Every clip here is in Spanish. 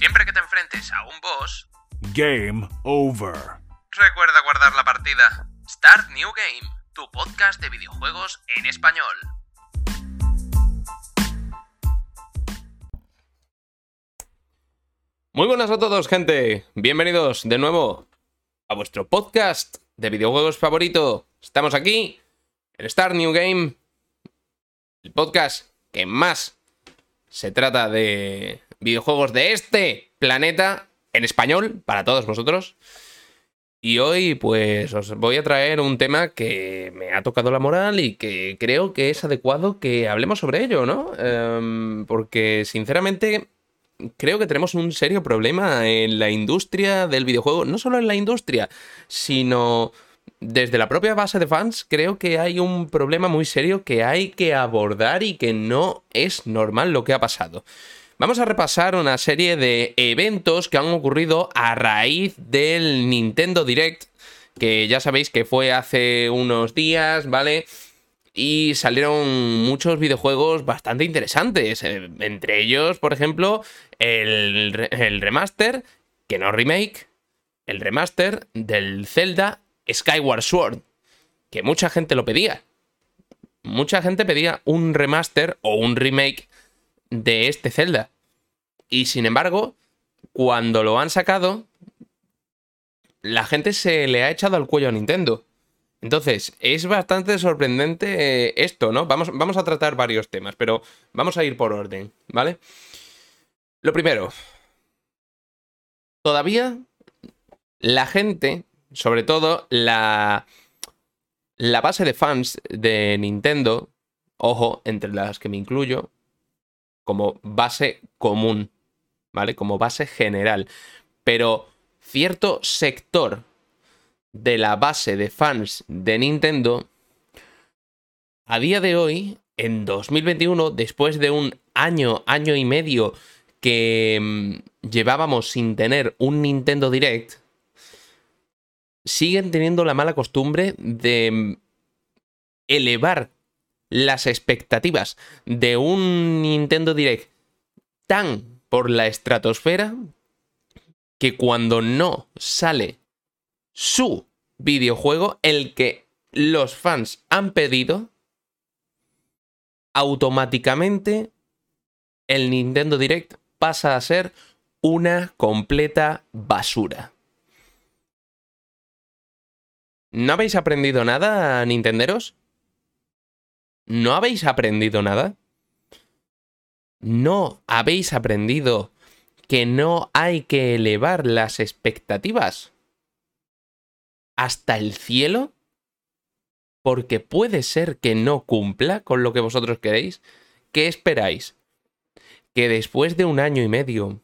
Siempre que te enfrentes a un boss, Game over. recuerda guardar la partida. Start New Game, tu podcast de videojuegos en español. Muy buenas a todos, gente. Bienvenidos de nuevo a vuestro podcast de videojuegos favorito. Estamos aquí en Start New Game, el podcast que más se trata de videojuegos de este planeta en español para todos vosotros. Y hoy pues os voy a traer un tema que me ha tocado la moral y que creo que es adecuado que hablemos sobre ello, ¿no? Em, porque sinceramente creo que tenemos un serio problema en la industria del videojuego, no solo en la industria, sino desde la propia base de fans, creo que hay un problema muy serio que hay que abordar y que no es normal lo que ha pasado. Vamos a repasar una serie de eventos que han ocurrido a raíz del Nintendo Direct, que ya sabéis que fue hace unos días, ¿vale? Y salieron muchos videojuegos bastante interesantes. eh, Entre ellos, por ejemplo, el, re- el remaster, que no remake, el remaster del Zelda Skyward Sword, que mucha gente lo pedía. Mucha gente pedía un remaster o un remake de este Zelda. Y sin embargo, cuando lo han sacado, la gente se le ha echado al cuello a Nintendo. Entonces, es bastante sorprendente eh, esto, ¿no? Vamos, vamos a tratar varios temas, pero vamos a ir por orden, ¿vale? Lo primero, todavía la gente, sobre todo la, la base de fans de Nintendo, ojo, entre las que me incluyo, como base común, ¿vale? Como base general. Pero cierto sector de la base de fans de Nintendo, a día de hoy, en 2021, después de un año, año y medio que mm, llevábamos sin tener un Nintendo Direct, siguen teniendo la mala costumbre de mm, elevar las expectativas de un Nintendo Direct tan por la estratosfera que cuando no sale su videojuego, el que los fans han pedido, automáticamente el Nintendo Direct pasa a ser una completa basura. ¿No habéis aprendido nada, Nintenderos? ¿No habéis aprendido nada? ¿No habéis aprendido que no hay que elevar las expectativas hasta el cielo? Porque puede ser que no cumpla con lo que vosotros queréis. ¿Qué esperáis? ¿Que después de un año y medio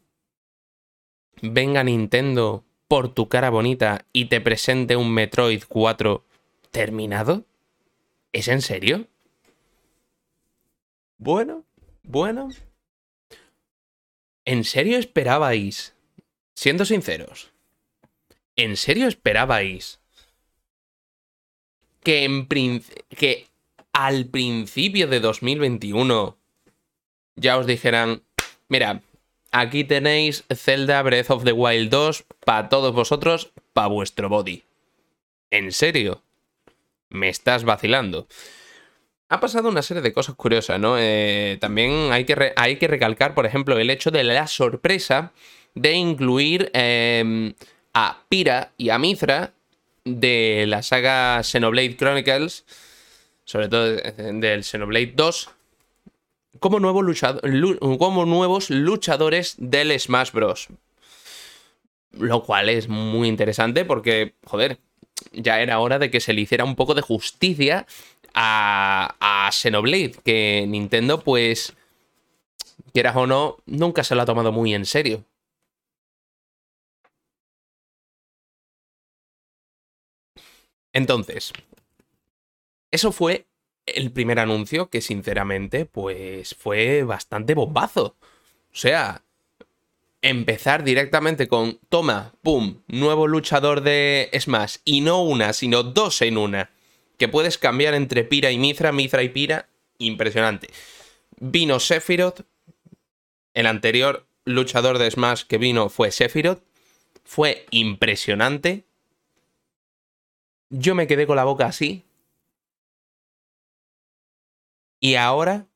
venga Nintendo por tu cara bonita y te presente un Metroid 4 terminado? ¿Es en serio? Bueno, bueno. ¿En serio esperabais? Siendo sinceros. ¿En serio esperabais que, en que al principio de 2021 ya os dijeran, mira, aquí tenéis Zelda Breath of the Wild 2 para todos vosotros, para vuestro body? ¿En serio? Me estás vacilando. Ha pasado una serie de cosas curiosas, ¿no? Eh, también hay que, hay que recalcar, por ejemplo, el hecho de la sorpresa de incluir eh, a Pira y a Mithra de la saga Xenoblade Chronicles, sobre todo eh, del Xenoblade 2, como, como nuevos luchadores del Smash Bros. Lo cual es muy interesante porque, joder, ya era hora de que se le hiciera un poco de justicia a, Xenoblade, que Nintendo, pues, quieras o no, nunca se lo ha tomado muy en serio. Entonces, eso fue el primer anuncio que sinceramente pues fue bastante bombazo. O sea, empezar directamente con, toma, pum, nuevo luchador de Smash. Y no una, sino dos en una. Que puedes cambiar entre Pira y Mithra, Mithra y Pira. Impresionante. Vino Sephiroth. El anterior luchador de Smash que vino fue Sephiroth. Fue impresionante. Yo me quedé con la boca así. Y ahora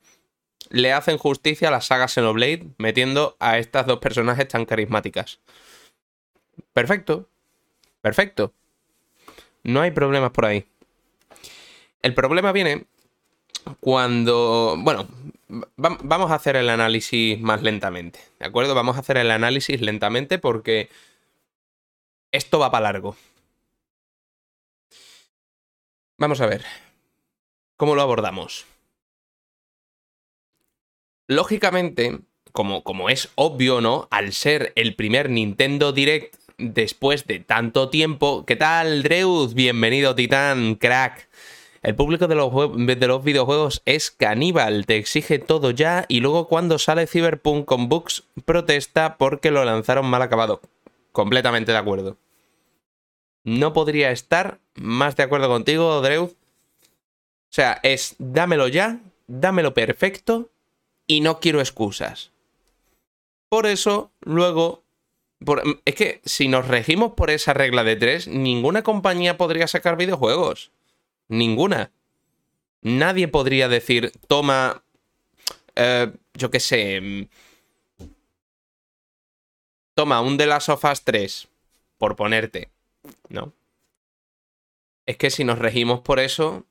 le hacen justicia a la saga Xenoblade metiendo a estas dos personajes tan carismáticas. Perfecto. Perfecto. No hay problemas por ahí. El problema viene cuando... Bueno, vamos a hacer el análisis más lentamente. ¿De acuerdo? Vamos a hacer el análisis lentamente porque esto va para largo. Vamos a ver. ¿Cómo lo abordamos? Lógicamente, como, como es obvio, ¿no? Al ser el primer Nintendo Direct después de tanto tiempo. ¿Qué tal, Dreud? Bienvenido, Titán, crack. El público de los, de los, videojuegos es caníbal, te exige todo ya y luego cuando sale Cyberpunk con bugs protesta porque lo lanzaron mal acabado. Completamente de acuerdo. No podría estar más de acuerdo contigo, Dreud. O sea, es dámelo ya, dámelo perfecto y no quiero excusas. Por eso, luego... es que si nos regimos por esa regla de tres, ninguna compañía podría sacar videojuegos. Ninguna. Nadie podría decir, toma, eh, yo qué sé, mm, toma un de las sofás 3, por ponerte. No. Es que si nos regimos por eso,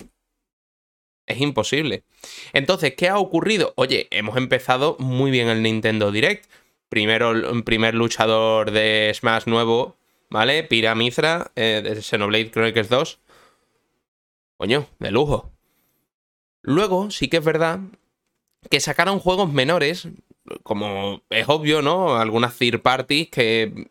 es imposible. Entonces, ¿qué ha ocurrido? Oye, hemos empezado muy bien el Nintendo Direct. Primero, el primer luchador de Smash nuevo, ¿vale? Pira Mithra, eh, de Xenoblade Chronicles 2. Coño, de lujo. Luego, sí que es verdad que sacaron juegos menores, como es obvio, ¿no? Algunas third parties que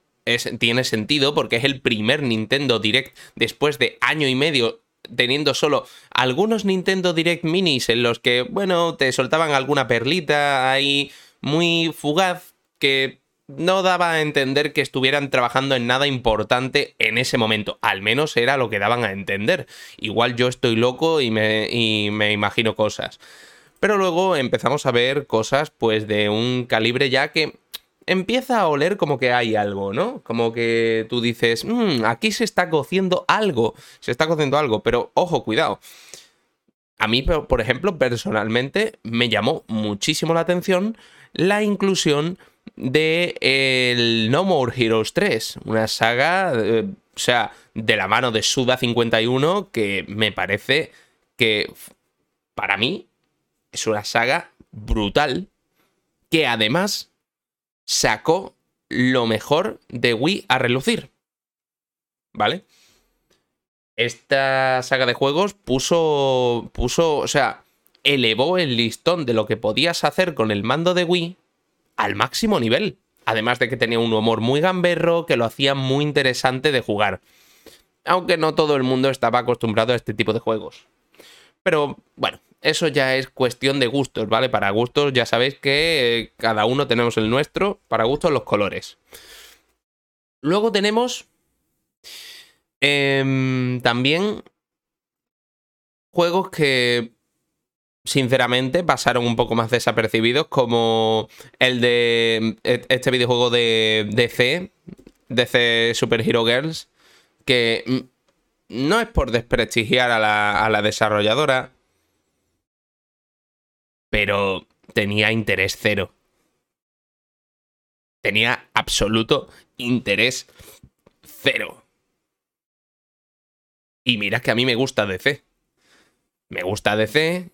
tiene sentido porque es el primer Nintendo Direct después de año y medio teniendo solo algunos Nintendo Direct Minis en los que, bueno, te soltaban alguna perlita ahí muy fugaz que no daba a entender que estuvieran trabajando en nada importante en ese momento. Al menos era lo que daban a entender. Igual yo estoy loco y me, y me imagino cosas. Pero luego empezamos a ver cosas pues de un calibre ya que empieza a oler como que hay algo, ¿no? Como que tú dices, mmm, aquí se está cociendo algo, se está cociendo algo, pero ojo, cuidado. A mí, por ejemplo, personalmente me llamó muchísimo la atención la inclusión de el No More Heroes 3, una saga, eh, o sea, de la mano de Suda 51, que me parece que para mí es una saga brutal, que además sacó lo mejor de Wii a relucir. ¿Vale? Esta saga de juegos puso, puso, o sea, elevó el listón de lo que podías hacer con el mando de Wii al máximo nivel. Además de que tenía un humor muy gamberro que lo hacía muy interesante de jugar. Aunque no todo el mundo estaba acostumbrado a este tipo de juegos. Pero bueno, eso ya es cuestión de gustos, ¿vale? Para gustos ya sabéis que eh, cada uno tenemos el nuestro, para gustos los colores. Luego tenemos em, también juegos que sinceramente pasaron un poco más desapercibidos como el de e, este videojuego de DC, DC Super Hero Girls, que mm, no es por desprestigiar a la, a la desarrolladora, pero tenía interés cero. Tenía absoluto interés cero. Y mira que a mí me gusta DC. Me gusta DC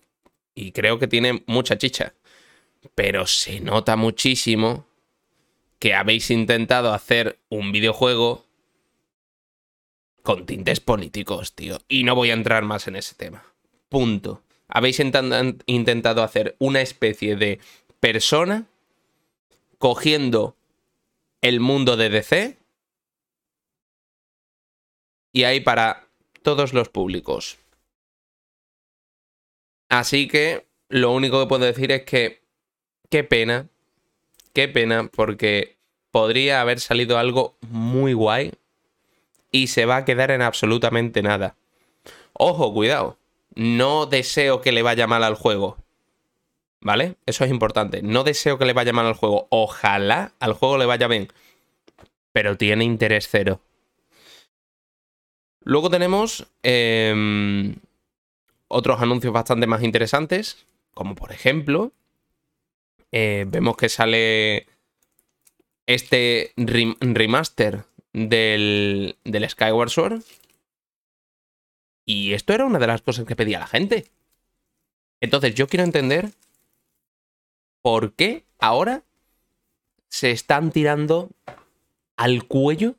y creo que tiene mucha chicha. Pero se nota muchísimo que habéis intentado hacer un videojuego con tintes políticos, tío. Y no voy a entrar más en ese tema. Punto habéis intentado hacer una especie de persona cogiendo el mundo de DC y ahí para todos los públicos. Así que lo único que puedo decir es que qué pena, qué pena, porque podría haber salido algo muy guay y se va a quedar en absolutamente nada. Ojo, cuidado no deseo que le vaya mal al juego. ¿vale? Eso es importante. No deseo que le vaya mal al juego. Ojalá al juego le vaya bien. Pero tiene interés cero. Luego tenemos em, otros anuncios bastante más interesantes, como por ejemplo, eh, vemos que sale este remaster del, del Skyward Sword. Y esto era una de las cosas que pedía la gente. Entonces yo quiero entender por qué ahora se están tirando al cuello.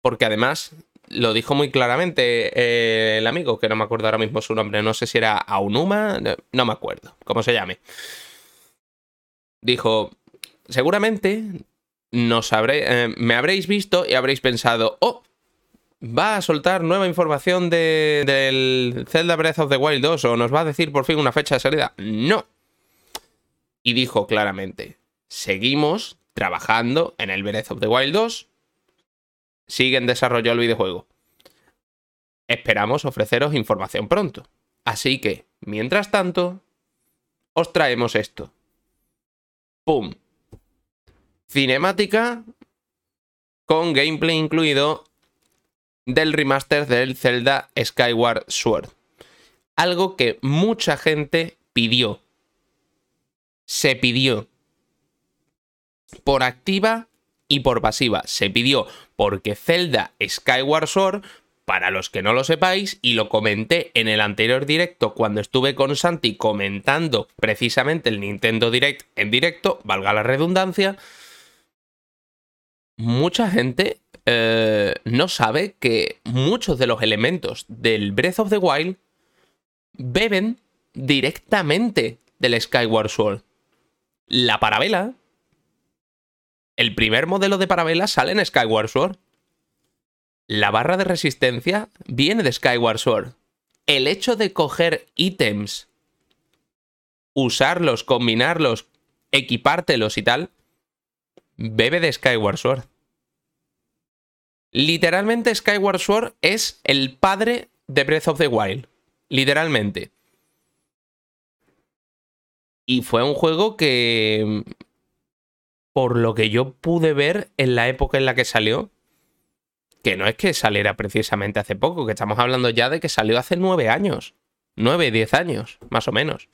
Porque además lo dijo muy claramente eh, el amigo, que no me acuerdo ahora mismo su nombre, no sé si era Aunuma, no me acuerdo, cómo se llame. Dijo, seguramente nos habré, eh, me habréis visto y habréis pensado, oh, va a soltar nueva información de, del Zelda Breath of the Wild 2 o nos va a decir por fin una fecha de salida. No. Y dijo claramente, seguimos trabajando en el Breath of the Wild 2. Sigue en desarrollo el videojuego. Esperamos ofreceros información pronto. Así que, mientras tanto, os traemos esto. ¡Pum! Cinemática con gameplay incluido del remaster del Zelda Skyward Sword. Algo que mucha gente pidió. Se pidió. Por activa y por pasiva. Se pidió porque Zelda Skyward Sword, para los que no lo sepáis, y lo comenté en el anterior directo cuando estuve con Santi comentando precisamente el Nintendo Direct en directo, valga la redundancia, mucha gente eh, no sabe que muchos de los elementos del Breath of the Wild beben directamente del Skyward Sword. La parabela. El primer modelo de parabela sale en Skyward Sword. La barra de resistencia viene de Skyward Sword. El hecho de coger ítems, usarlos, combinarlos, equipártelos y tal, bebe de Skyward Sword. Literalmente Skyward Sword es el padre de Breath of the Wild. Literalmente. Y fue un juego que, por lo que yo pude ver en la época en la que salió, que no es que saliera precisamente hace poco, que estamos hablando ya de que salió hace nueve años. Nueve, diez años, más o menos.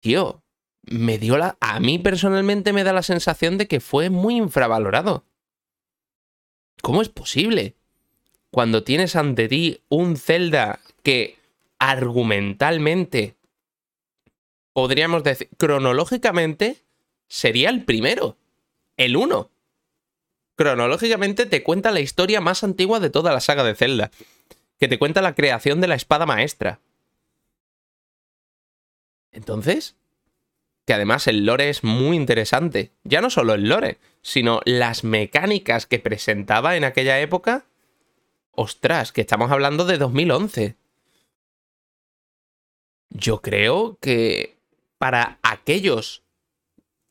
Tío, me dio la. A mí personalmente me da la sensación de que fue muy infravalorado. ¿Cómo es posible? Cuando tienes ante ti un Zelda que argumentalmente, podríamos decir, cronológicamente, sería el primero, el uno. Cronológicamente te cuenta la historia más antigua de toda la saga de Zelda, que te cuenta la creación de la espada maestra. Entonces, que además el lore es muy interesante. Ya no solo el lore, sino las mecánicas que presentaba en aquella época. Ostras, que estamos hablando de 2011. Yo creo que para aquellos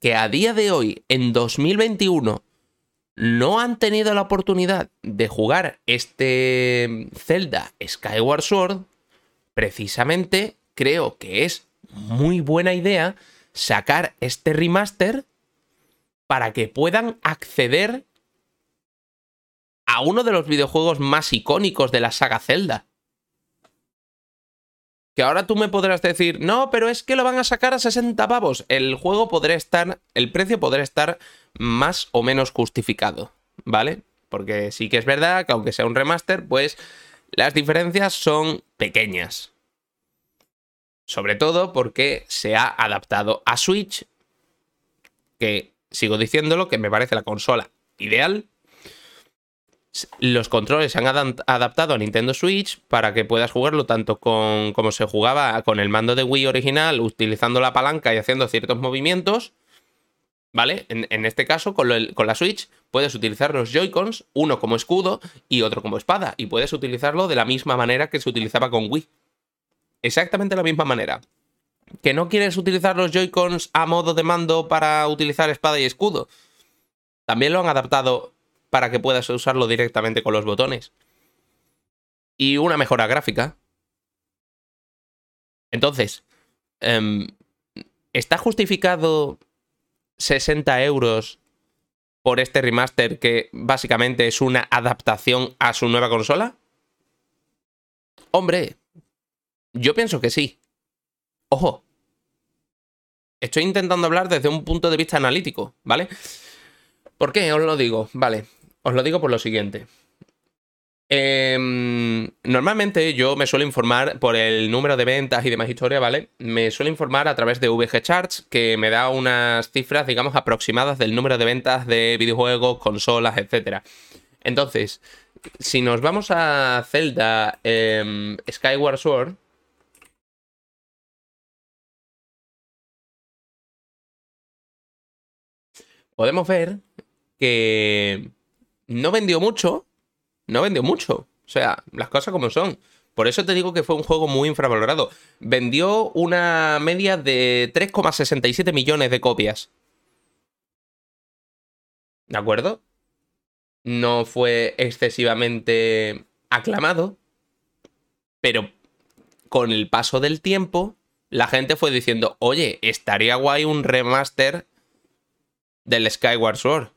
que a día de hoy, en 2021, no han tenido la oportunidad de jugar este Zelda Skyward Sword, precisamente creo que es muy buena idea sacar este remaster para que puedan acceder a uno de los videojuegos más icónicos de la saga Zelda. Que ahora tú me podrás decir, no, pero es que lo van a sacar a 60 pavos. El juego podrá estar, el precio podrá estar más o menos justificado, ¿vale? Porque sí que es verdad que aunque sea un remaster, pues las diferencias son pequeñas. Sobre todo porque se ha adaptado a Switch, que sigo diciéndolo, que me parece la consola ideal. Los controles se han adaptado a Nintendo Switch para que puedas jugarlo tanto con como se jugaba con el mando de Wii original, utilizando la palanca y haciendo ciertos movimientos. ¿Vale? En, este caso, con, con, la Switch, puedes utilizar los Joy-Cons, uno como escudo y otro como espada. Y puedes utilizarlo de la misma manera que se utilizaba con Wii exactamente la misma manera. ¿Que no quieres utilizar los Joy-Cons a modo de mando para utilizar espada y escudo? También lo han adaptado para que puedas usarlo directamente con los botones. Y una mejora gráfica. Entonces, em, ¿está justificado 60 euros por este remaster que básicamente es una adaptación a su nueva consola? Hombre, yo pienso que sí. Ojo. Estoy intentando hablar desde un punto de vista analítico, ¿vale? ¿Por qué os lo digo? Vale, os lo digo por lo siguiente. Em, normalmente yo me suelo informar por el número de ventas y demás historia, ¿vale? Me suelo informar a través de VG Charts, que me da unas cifras, digamos, aproximadas del número de ventas de videojuegos, consolas, etc. Entonces, si nos vamos a Zelda em, Skyward Sword, podemos ver que no vendió mucho, no vendió mucho. O sea, las cosas como son. Por eso te digo que fue un juego muy infravalorado. Vendió una media de 3,67 millones de copias. ¿De acuerdo? No fue excesivamente aclamado. Pero con el paso del tiempo, la gente fue diciendo, oye, estaría guay un remaster del Skyward Sword.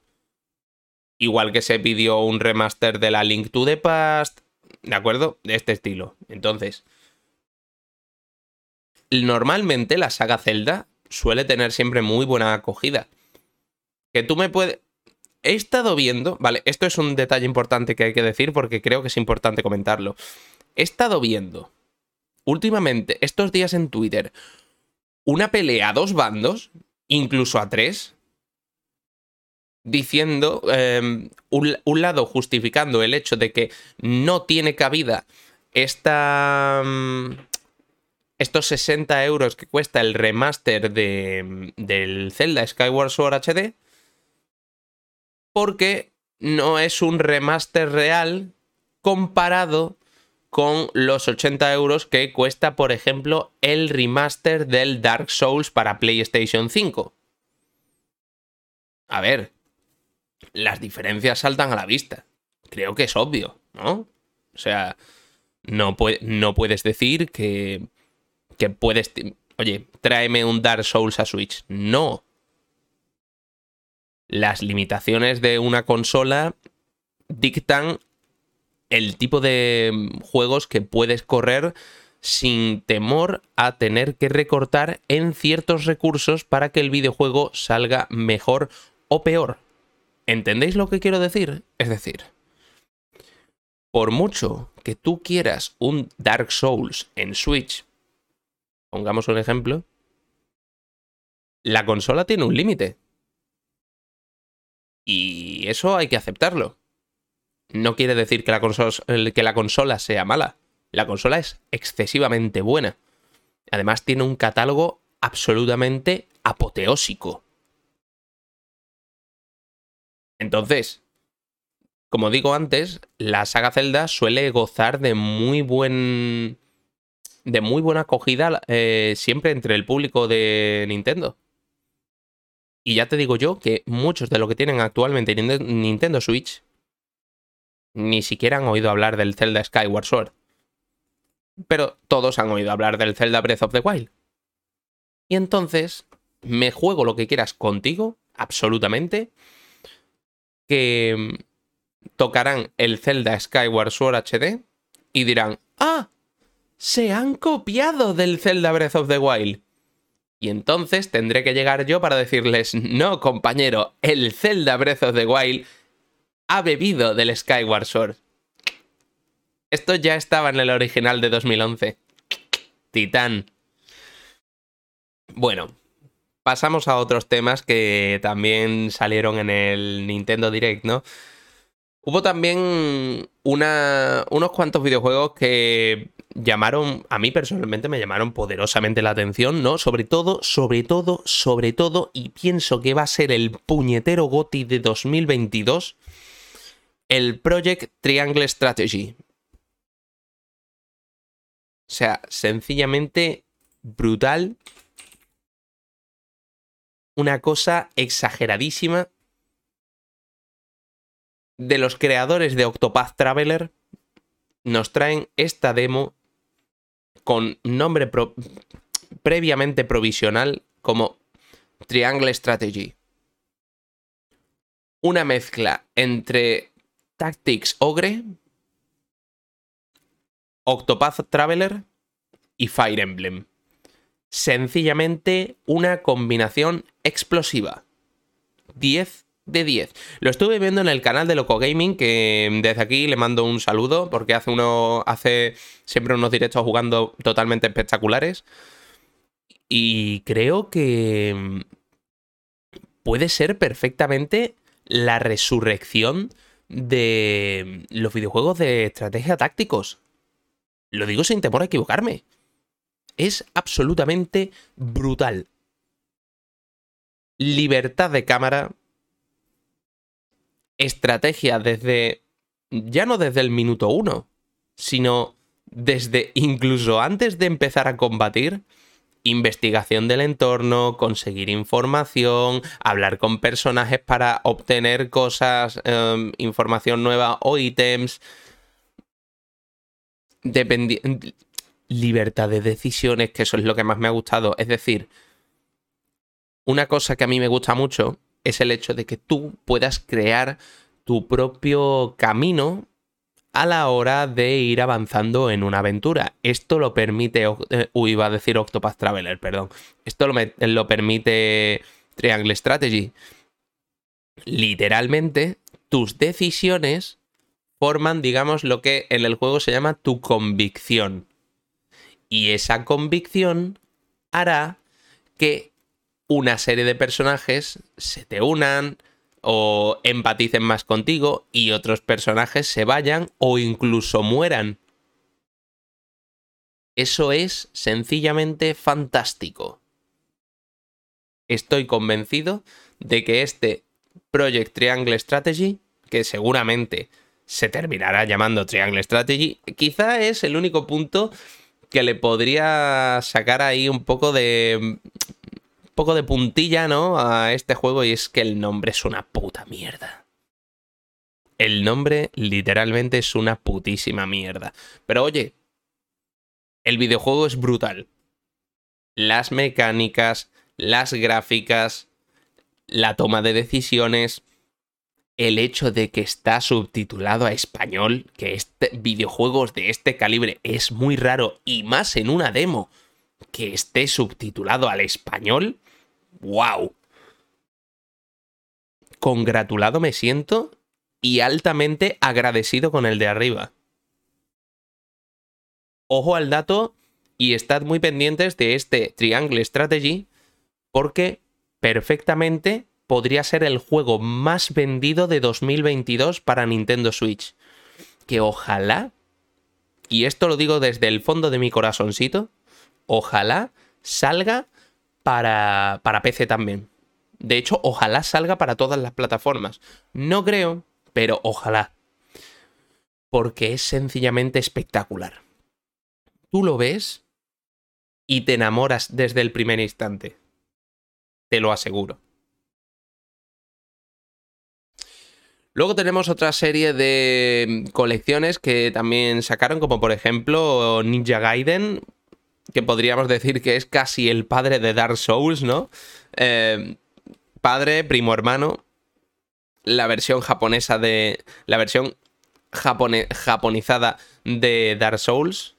Igual que se pidió un remaster de la Link to the Past, ¿de acuerdo? De este estilo. Entonces, normalmente la saga Zelda suele tener siempre muy buena acogida. Que tú me puedes... He estado viendo, vale, esto es un detalle importante que hay que decir porque creo que es importante comentarlo. He estado viendo últimamente, estos días en Twitter, una pelea a dos bandos, incluso a tres, diciendo, em, un, lado justificando el hecho de que no tiene cabida esta, mm, estos 60 euros que cuesta el remaster de, del Zelda Skyward Sword HD, porque no es un remaster real comparado con los 80 euros que cuesta, por ejemplo, el remaster del Dark Souls para PlayStation 5. A ver, las diferencias saltan a la vista. Creo que es obvio, ¿no? O sea, no, puedes decir que, que puedes... Oye, tráeme un Dark Souls a Switch. No. Las limitaciones de una consola dictan el tipo de juegos que puedes correr sin temor a tener que recortar en ciertos recursos para que el videojuego salga mejor o peor. ¿Entendéis lo que quiero decir? Es decir, por mucho que tú quieras un Dark Souls en Switch, pongamos un ejemplo, la consola tiene un límite. Y eso hay que aceptarlo. No quiere decir que la, consola, sea mala. La consola es excesivamente buena. Además tiene un catálogo absolutamente apoteósico. Entonces, como digo antes, la saga Zelda suele gozar de muy buen. de muy buena acogida eh, siempre entre el público de Nintendo. Y ya te digo yo que muchos de los que tienen actualmente Nintendo Switch ni siquiera han oído hablar del Zelda Skyward Sword. Pero todos han oído hablar del Zelda Breath of the Wild. Y entonces, me juego lo que quieras contigo, absolutamente que mm, tocarán el Zelda Skyward Sword HD y dirán, ah, se han copiado del Zelda Breath of the Wild. Y entonces tendré que llegar yo para decirles, no, compañero, el Zelda Breath of the Wild ha bebido del Skyward Sword. Esto ya estaba en el original de 2011. Titán. Bueno, pasamos a otros temas que también salieron en el Nintendo Direct, ¿no? Hubo también unos cuantos videojuegos que llamaron, a mí personalmente me llamaron poderosamente la atención, ¿no? Sobre todo, sobre todo, sobre todo, y pienso que va a ser el puñetero GOTI de 2022, el Project Triangle Strategy. O sea, sencillamente brutal una cosa exageradísima de los creadores de Octopath Traveler nos traen esta demo con nombre previamente provisional como Triangle Strategy. Una mezcla entre Tactics Ogre, Octopath Traveler y Fire Emblem. Sencillamente una combinación explosiva. 10 de 10. Lo estuve viendo en el canal de Loco Gaming, que desde aquí le mando un saludo, porque hace uno. hace siempre unos directos jugando totalmente espectaculares. Y creo que mm, puede ser perfectamente la resurrección de los videojuegos de estrategia tácticos. Lo digo sin temor a equivocarme. Es absolutamente brutal. Libertad de cámara. Estrategia desde... Ya no desde el minuto uno, sino desde incluso antes de empezar a combatir investigación del entorno, conseguir información, hablar con personajes para obtener cosas, em, información nueva o ítems. Libertad de decisiones, que eso es lo que más me ha gustado. Es decir, una cosa que a mí me gusta mucho es el hecho de que tú puedas crear tu propio camino a la hora de ir avanzando en una aventura. Esto lo permite, eh, uy, iba a decir Octopath Traveler, perdón. Esto lo, lo permite Triangle Strategy. Literalmente, tus decisiones forman, digamos, lo que en el juego se llama tu convicción. Y esa convicción hará que una serie de personajes se te unan, o empaticen más contigo y otros personajes se vayan o incluso mueran. Eso es sencillamente fantástico. Estoy convencido de que este Project Triangle Strategy, que seguramente se terminará llamando Triangle Strategy, quizá es el único punto que le podría sacar ahí un poco de poco de puntilla, ¿no? A este juego y es que el nombre es una puta mierda. El nombre literalmente es una putísima mierda. Pero oye, el videojuego es brutal. Las mecánicas, las gráficas, la toma de decisiones, el hecho de que está subtitulado a español, que este, videojuegos de este calibre es muy raro y más en una demo que esté subtitulado al español, ¡Wow! Congratulado me siento y altamente agradecido con el de arriba. Ojo al dato y estad muy pendientes de este Triangle Strategy porque perfectamente podría ser el juego más vendido de 2022 para Nintendo Switch. Que ojalá, y esto lo digo desde el fondo de mi corazoncito, ojalá salga para, para PC también. De hecho, ojalá salga para todas las plataformas. No creo, pero ojalá. Porque es sencillamente espectacular. Tú lo ves y te enamoras desde el primer instante. Te lo aseguro. Luego tenemos otra serie de colecciones que también sacaron, como por ejemplo Ninja Gaiden, que podríamos decir que es casi el padre de Dark Souls, ¿no? Eh, padre, primo hermano, la versión japonesa de... la versión japonizada de Dark Souls.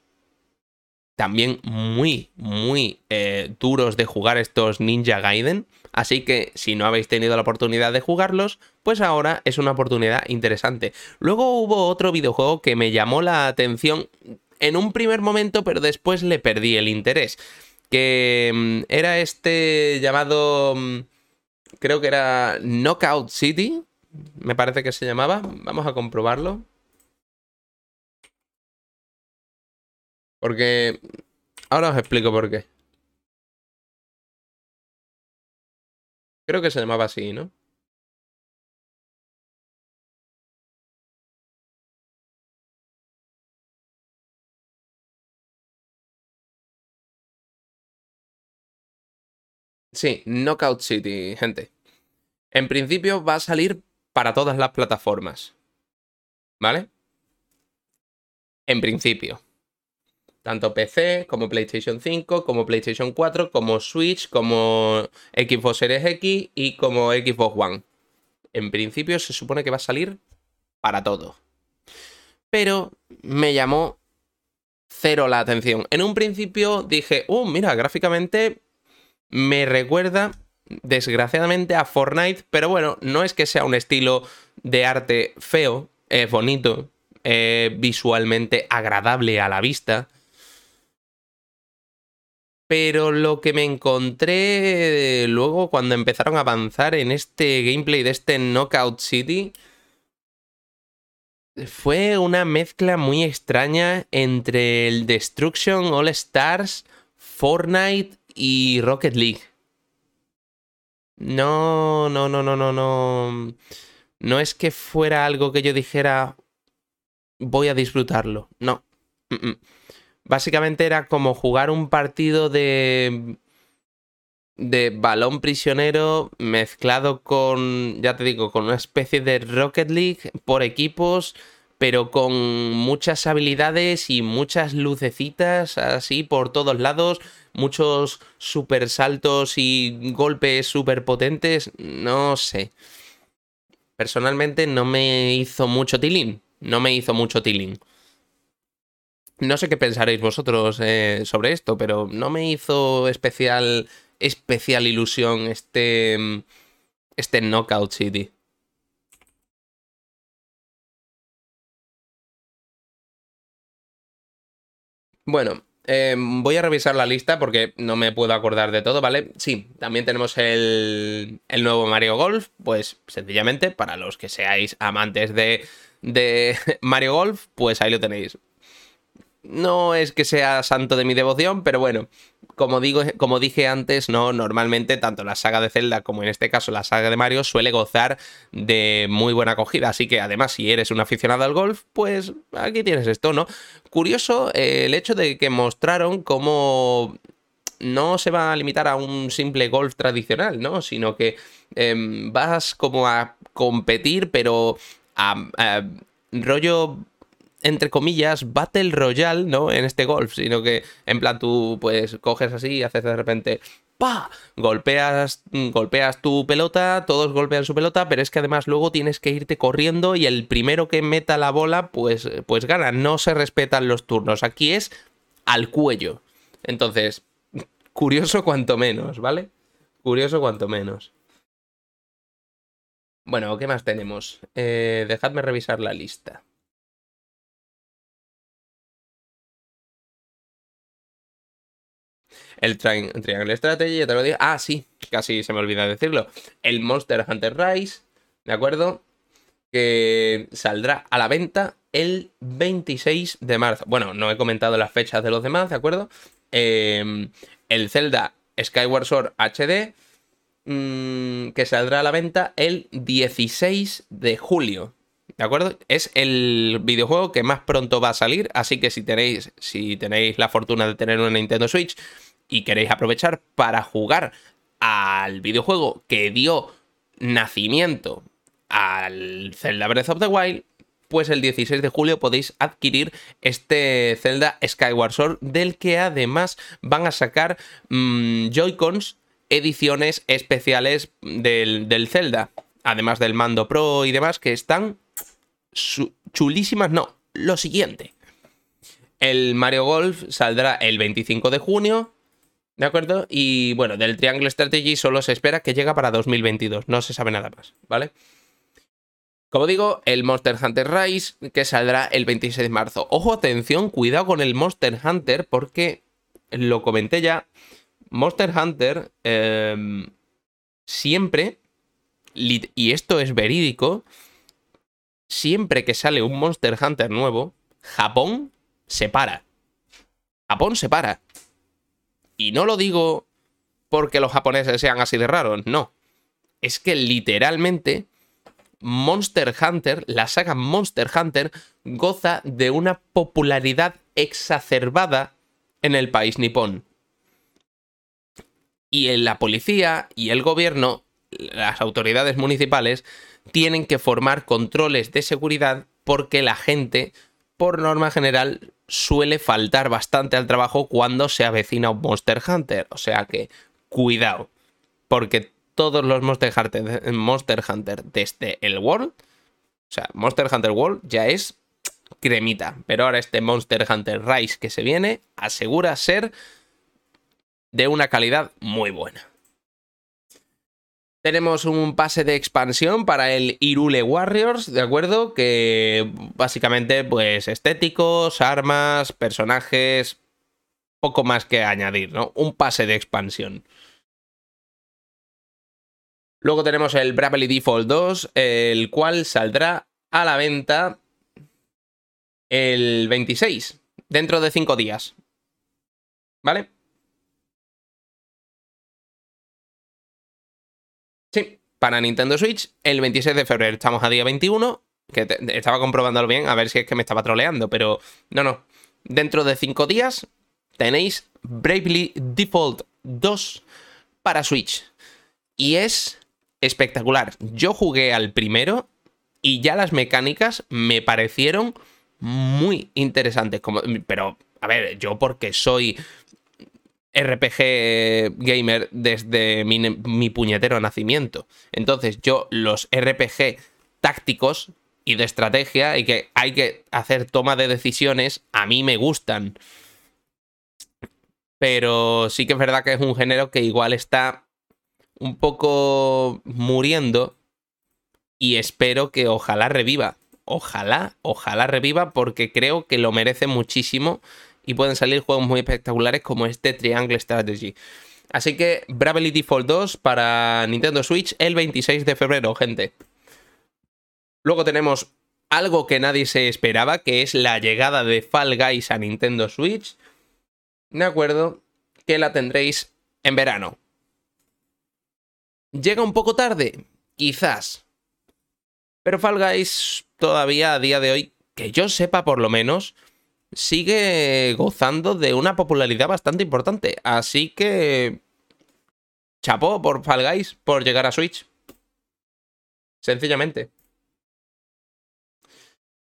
También muy, muy eh, duros de jugar estos Ninja Gaiden. Así que si no habéis tenido la oportunidad de jugarlos, pues ahora es una oportunidad interesante. Luego hubo otro videojuego que me llamó la atención en un primer momento, pero después le perdí el interés. Que mm, era este llamado, mm, creo que era Knockout City, me parece que se llamaba. Vamos a comprobarlo. Porque... Ahora os explico por qué. Creo que se llamaba así, ¿no? Sí, Knockout City, gente. En principio va a salir para todas las plataformas. ¿Vale? En principio. Tanto PC como PlayStation 5, como PlayStation 4, como Switch, como Xbox Series X y como Xbox One. En principio se supone que va a salir para todo. Pero me llamó cero la atención. En un principio dije, uh, mira, gráficamente me recuerda desgraciadamente a Fortnite, pero bueno, no es que sea un estilo de arte feo, es bonito, visualmente agradable a la vista. Pero lo que me encontré luego cuando empezaron a avanzar en este gameplay de este Knockout City fue una mezcla muy extraña entre el Destruction All Stars, Fortnite y Rocket League. No, no, no, no, no, no. No es que fuera algo que yo dijera voy a disfrutarlo. No. Básicamente era como jugar un partido de de balón prisionero mezclado con, ya te digo, con una especie de Rocket League por equipos, pero con muchas habilidades y muchas lucecitas así por todos lados, muchos super saltos y golpes super potentes, no sé. Personalmente no me hizo mucho tiling, no me hizo mucho tiling. No sé qué pensaréis vosotros eh, sobre esto, pero no me hizo especial especial ilusión este, este Knockout City. Bueno, em, voy a revisar la lista porque no me puedo acordar de todo, ¿vale? Sí, también tenemos el, el nuevo Mario Golf, pues sencillamente para los que seáis amantes de, de Mario Golf, pues ahí lo tenéis. No es que sea santo de mi devoción, pero bueno, como, digo, como dije antes, no, normalmente tanto la saga de Zelda como en este caso la saga de Mario suele gozar de muy buena acogida. Así que además, si eres un aficionado al golf, pues aquí tienes esto, ¿no? Curioso eh, el hecho de que mostraron cómo no se va a limitar a un simple golf tradicional, ¿no? Sino que em, vas como a competir, pero a rollo entre comillas, Battle Royale, ¿no? En este golf, sino que en plan tú pues coges así y haces de repente ¡pa! Golpeas, golpeas tu pelota, todos golpean su pelota, pero es que además luego tienes que irte corriendo y el primero que meta la bola pues, pues gana. No se respetan los turnos. Aquí es al cuello. Entonces, curioso cuanto menos, ¿vale? Curioso cuanto menos. Bueno, ¿qué más tenemos? Eh, dejadme revisar la lista. El Triangle Strategy, ya te lo digo. Ah, sí, casi se me olvida decirlo. El Monster Hunter Rise, ¿de acuerdo? Que saldrá a la venta el 26 de marzo. Bueno, no he comentado las fechas de los demás, ¿de acuerdo? Em, el Zelda Skyward Sword HD, mm, que saldrá a la venta el 16 de julio. ¿De acuerdo? Es el videojuego que más pronto va a salir, así que si tenéis, si tenéis la fortuna de tener una Nintendo Switch y queréis aprovechar para jugar al videojuego que dio nacimiento al Zelda Breath of the Wild, pues el 16 de julio podéis adquirir este Zelda Skyward Sword, del que además van a sacar mm, Joy-Cons ediciones especiales del, del, Zelda, además del mando Pro y demás, que están chulísimas. No, lo siguiente. El Mario Golf saldrá el 25 de junio, ¿De acuerdo? Y bueno, del Triangle Strategy solo se espera que llegue para 2022. No se sabe nada más, ¿vale? Como digo, el Monster Hunter Rise que saldrá el 26 de marzo. Ojo, atención, cuidado con el Monster Hunter porque lo comenté ya. Monster Hunter em, siempre, y esto es verídico, siempre que sale un Monster Hunter nuevo, Japón se para. Japón se para. Y no lo digo porque los japoneses sean así de raros, no. Es que literalmente Monster Hunter, la saga Monster Hunter, goza de una popularidad exacerbada en el país nipón. Y en la policía y el gobierno, las autoridades municipales, tienen que formar controles de seguridad porque la gente por norma general, suele faltar bastante al trabajo cuando se avecina un Monster Hunter. O sea que, cuidado, porque todos los Monster Hunter, Monster Hunter desde el World, o sea, Monster Hunter World ya es cremita. Pero ahora este Monster Hunter Rise que se viene asegura ser de una calidad muy buena. Tenemos un pase de expansión para el Irule Warriors, ¿de acuerdo? Que básicamente, pues, estéticos, armas, personajes, poco más que añadir, ¿no? Un pase de expansión. Luego tenemos el Bravely Default 2, el cual saldrá a la venta el 26, dentro de 5 días. ¿Vale? Sí, para Nintendo Switch, el 26 de febrero. Estamos a día 21, que estaba comprobándolo bien, a ver si es que me estaba troleando, pero no, no. Dentro de 5 días tenéis Bravely Default 2 para Switch. Y es espectacular. Yo jugué al primero y ya las mecánicas me parecieron muy interesantes. Como, pero, a ver, yo porque soy RPG gamer desde mi, puñetero nacimiento. Entonces, yo los RPG tácticos y de estrategia y que hay que hacer toma de decisiones, a mí me gustan. Pero sí que es verdad que es un género que igual está un poco muriendo y espero que ojalá reviva. Ojalá, ojalá reviva porque creo que lo merece muchísimo y pueden salir juegos muy espectaculares como este Triangle Strategy. Así que Bravely Default 2 para Nintendo Switch el 26 de febrero, gente. Luego tenemos algo que nadie se esperaba, que es la llegada de Fall Guys a Nintendo Switch. De acuerdo, que la tendréis en verano. ¿Llega un poco tarde? Quizás. Pero Fall Guys todavía a día de hoy, que yo sepa por lo menos, sigue gozando de una popularidad bastante importante. Así que... Chapó por Fall Guys por llegar a Switch. Sencillamente.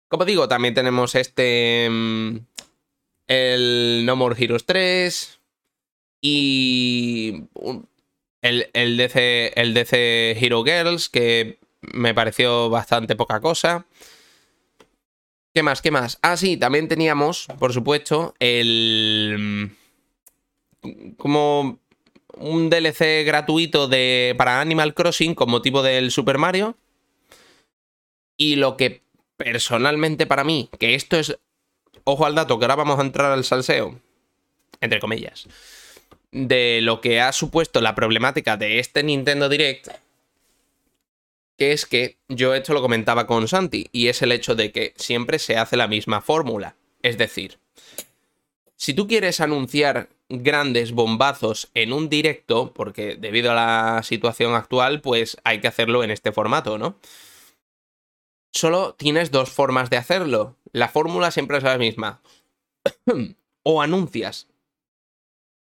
Como digo, también tenemos este... Mm, el No More Heroes 3. Y el, el, DC, el DC Hero Girls, que me pareció bastante poca cosa. ¿Qué más? ¿Qué más? Ah, sí, también teníamos, por supuesto, el. como un DLC gratuito de, para Animal Crossing con motivo del Super Mario. Y lo que personalmente para mí, que esto es. Ojo al dato, que ahora vamos a entrar al salseo. Entre comillas de lo que ha supuesto la problemática de este Nintendo Direct, que es que yo esto lo comentaba con Santi, y es el hecho de que siempre se hace la misma fórmula. Es decir, si tú quieres anunciar grandes bombazos en un directo, porque debido a la situación actual, pues hay que hacerlo en este formato, ¿no? Solo tienes dos formas de hacerlo. La fórmula siempre es la misma. o anuncias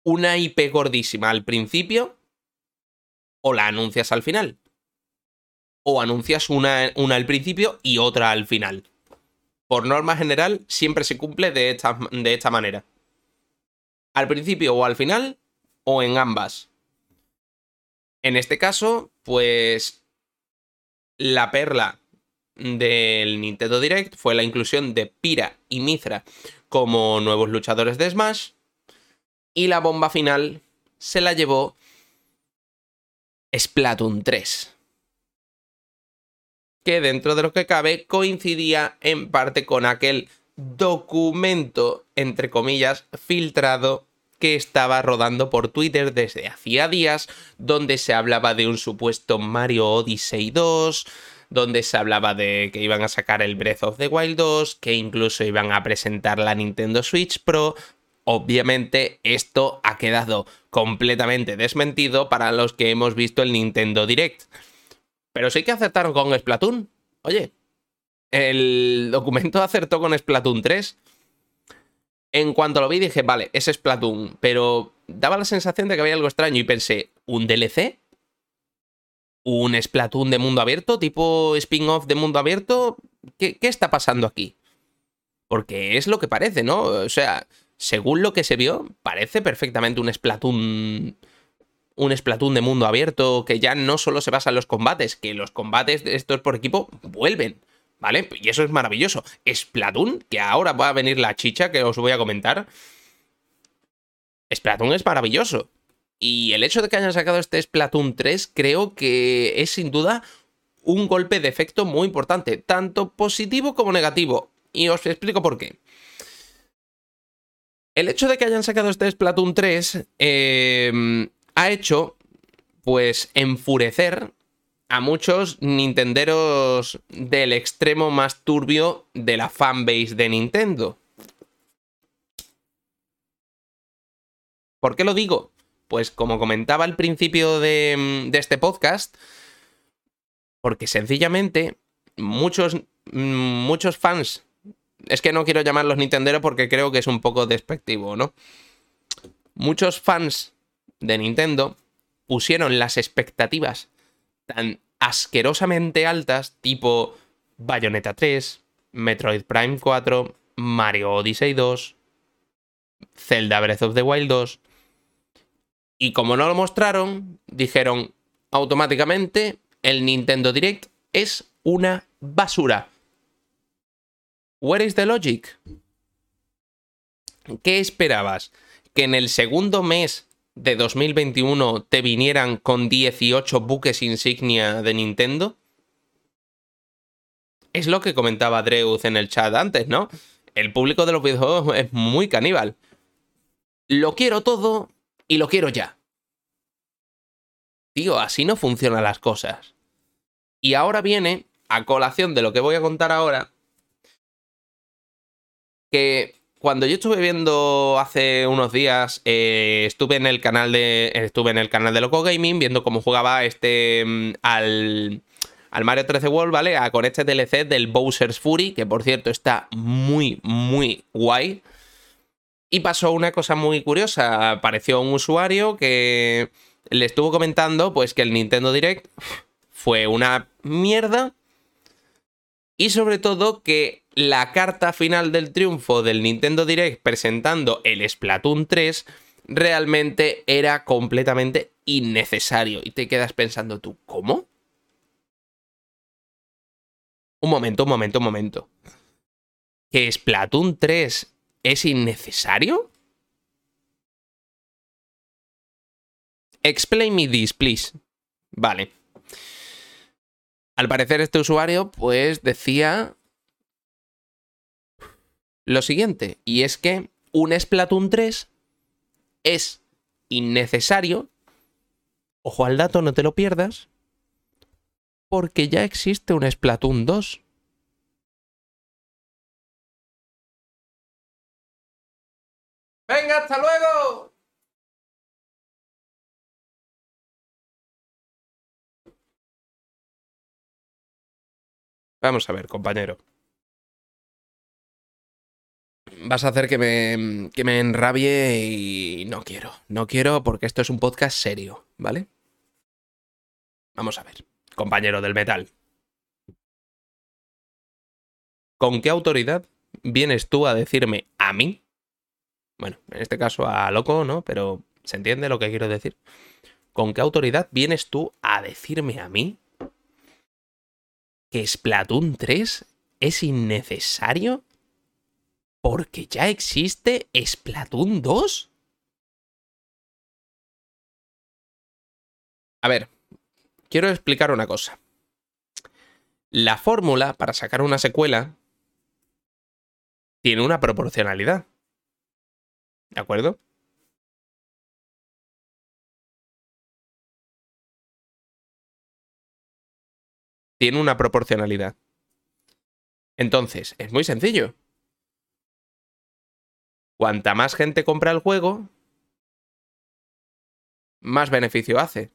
una IP gordísima al principio o la anuncias al final. O anuncias una, una al principio y otra al final. Por norma general, siempre se cumple de esta, de esta manera. Al principio o al final, o en ambas. En este caso, pues la perla del Nintendo Direct fue la inclusión de Pira y Mithra como nuevos luchadores de Smash y la bomba final se la llevó Splatoon 3. Que dentro de lo que cabe coincidía en parte con aquel documento, entre comillas, filtrado que estaba rodando por Twitter desde hacía días, donde se hablaba de un supuesto Mario Odyssey 2, donde se hablaba de que iban a sacar el Breath of the Wild 2, que incluso iban a presentar la Nintendo Switch Pro, Obviamente esto ha quedado completamente desmentido para los que hemos visto el Nintendo Direct. Pero sí que acertaron con Splatoon. Oye, el documento acertó con Splatoon 3. En cuanto lo vi dije, vale, es Splatoon, pero daba la sensación de que había algo extraño y pensé, ¿un DLC? ¿Un Splatoon de mundo abierto? ¿Tipo spin-off de mundo abierto? ¿Qué, ¿Qué está pasando aquí? Porque es lo que parece, ¿no? O sea, según lo que se vio, parece perfectamente un Splatoon. Un Splatoon de mundo abierto que ya no solo se basa en los combates, que los combates de estos por equipo vuelven, ¿vale? Y eso es maravilloso. Splatoon, que ahora va a venir la chicha que os voy a comentar. Splatoon es maravilloso. Y el hecho de que hayan sacado este Splatoon 3 creo que es sin duda un golpe de efecto muy importante, tanto positivo como negativo. Y os explico por qué. El hecho de que hayan sacado este Splatoon 3 em, ha hecho, pues, enfurecer a muchos nintenderos del extremo más turbio de la fanbase de Nintendo. ¿Por qué lo digo? Pues como comentaba al principio de, de este podcast, porque sencillamente muchos, muchos fans, es que no quiero llamarlos Nintendo porque creo que es un poco despectivo, ¿no? Muchos fans de Nintendo pusieron las expectativas tan asquerosamente altas, tipo Bayonetta 3, Metroid Prime 4, Mario Odyssey 2, Zelda Breath of the Wild 2. Y como no lo mostraron, dijeron automáticamente el Nintendo Direct es una basura. Where is the logic? ¿Qué esperabas? ¿Que en el segundo mes de 2021 te vinieran con 18 buques insignia de Nintendo? Es lo que comentaba Dreuz en el chat antes, ¿no? El público de los videojuegos es muy caníbal. Lo quiero todo y lo quiero ya. Tío, así no funcionan las cosas. Y ahora viene, a colación de lo que voy a contar ahora, que cuando yo estuve viendo hace unos días, eh, estuve en el canal de. Estuve en el canal de Loco Gaming viendo cómo jugaba este. Mm, al. Al Mario 13 World, ¿vale? con este DLC del Bowser's Fury, que por cierto está muy, muy guay. Y pasó una cosa muy curiosa. Apareció un usuario que le estuvo comentando, pues, que el Nintendo Direct fue una mierda. Y sobre todo que la carta final del triunfo del Nintendo Direct presentando el Splatoon 3 realmente era completamente innecesario. Y te quedas pensando tú, ¿cómo? Un momento, un momento, un momento. ¿Que Splatoon 3 es innecesario? Explain me this, please. Vale. Al parecer este usuario pues decía lo siguiente, y es que un Splatoon 3 es innecesario, ojo al dato, no te lo pierdas, porque ya existe un Splatoon 2. ¡Venga, hasta luego! Vamos a ver, compañero. Vas a hacer que me, que me enrabie y no quiero. No quiero porque esto es un podcast serio, ¿vale? Vamos a ver, compañero del metal. ¿Con qué autoridad vienes tú a decirme a mí? Bueno, en este caso a loco, ¿no? Pero ¿se entiende lo que quiero decir? ¿Con qué autoridad vienes tú a decirme a mí que Splatoon 3 es innecesario porque ya existe Splatoon 2? A ver, quiero explicar una cosa. La fórmula para sacar una secuela tiene una proporcionalidad. ¿De acuerdo? Tiene una proporcionalidad. Entonces, es muy sencillo. Cuanta más gente compra el juego, más beneficio hace.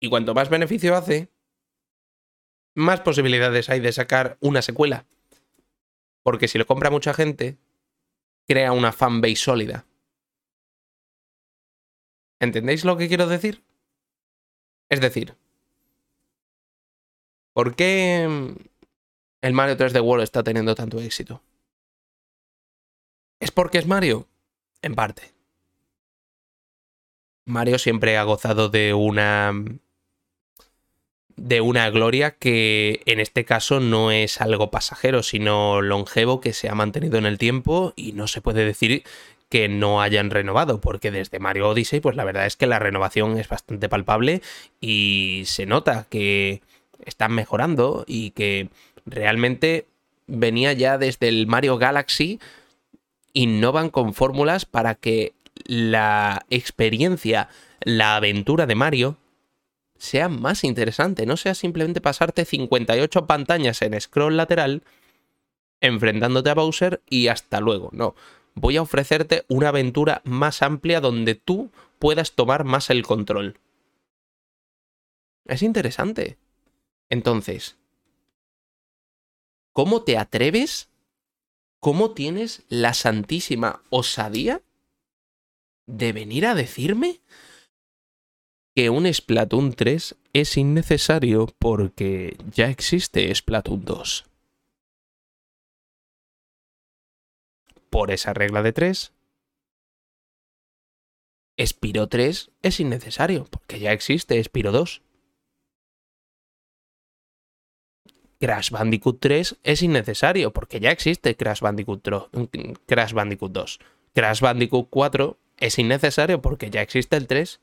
Y cuanto más beneficio hace, más posibilidades hay de sacar una secuela. Porque si lo compra mucha gente, crea una fanbase sólida. ¿Entendéis lo que quiero decir? Es decir, ¿por qué el Mario 3D World está teniendo tanto éxito? ¿Es porque es Mario? En parte. Mario siempre ha gozado de una de una gloria que en este caso no es algo pasajero, sino longevo que se ha mantenido en el tiempo y no se puede decir que no hayan renovado, porque desde Mario Odyssey, pues la verdad es que la renovación es bastante palpable y se nota que están mejorando y que realmente venía ya desde el Mario Galaxy, innovan con fórmulas para que la experiencia, la aventura de Mario sea más interesante, no sea simplemente pasarte 58 pantallas en scroll lateral enfrentándote a Bowser y hasta luego, no. Voy a ofrecerte una aventura más amplia donde tú puedas tomar más el control. Es interesante. Entonces, ¿cómo te atreves? ¿Cómo tienes la santísima osadía de venir a decirme que un Splatoon 3 es innecesario porque ya existe Splatoon 2. Por esa regla de 3, Spiro 3 es innecesario porque ya existe Spiro 2. Crash Bandicoot 3 es innecesario porque ya existe Crash Bandicoot, Crash Bandicoot 2. Crash Bandicoot 4 es innecesario porque ya existe el 3.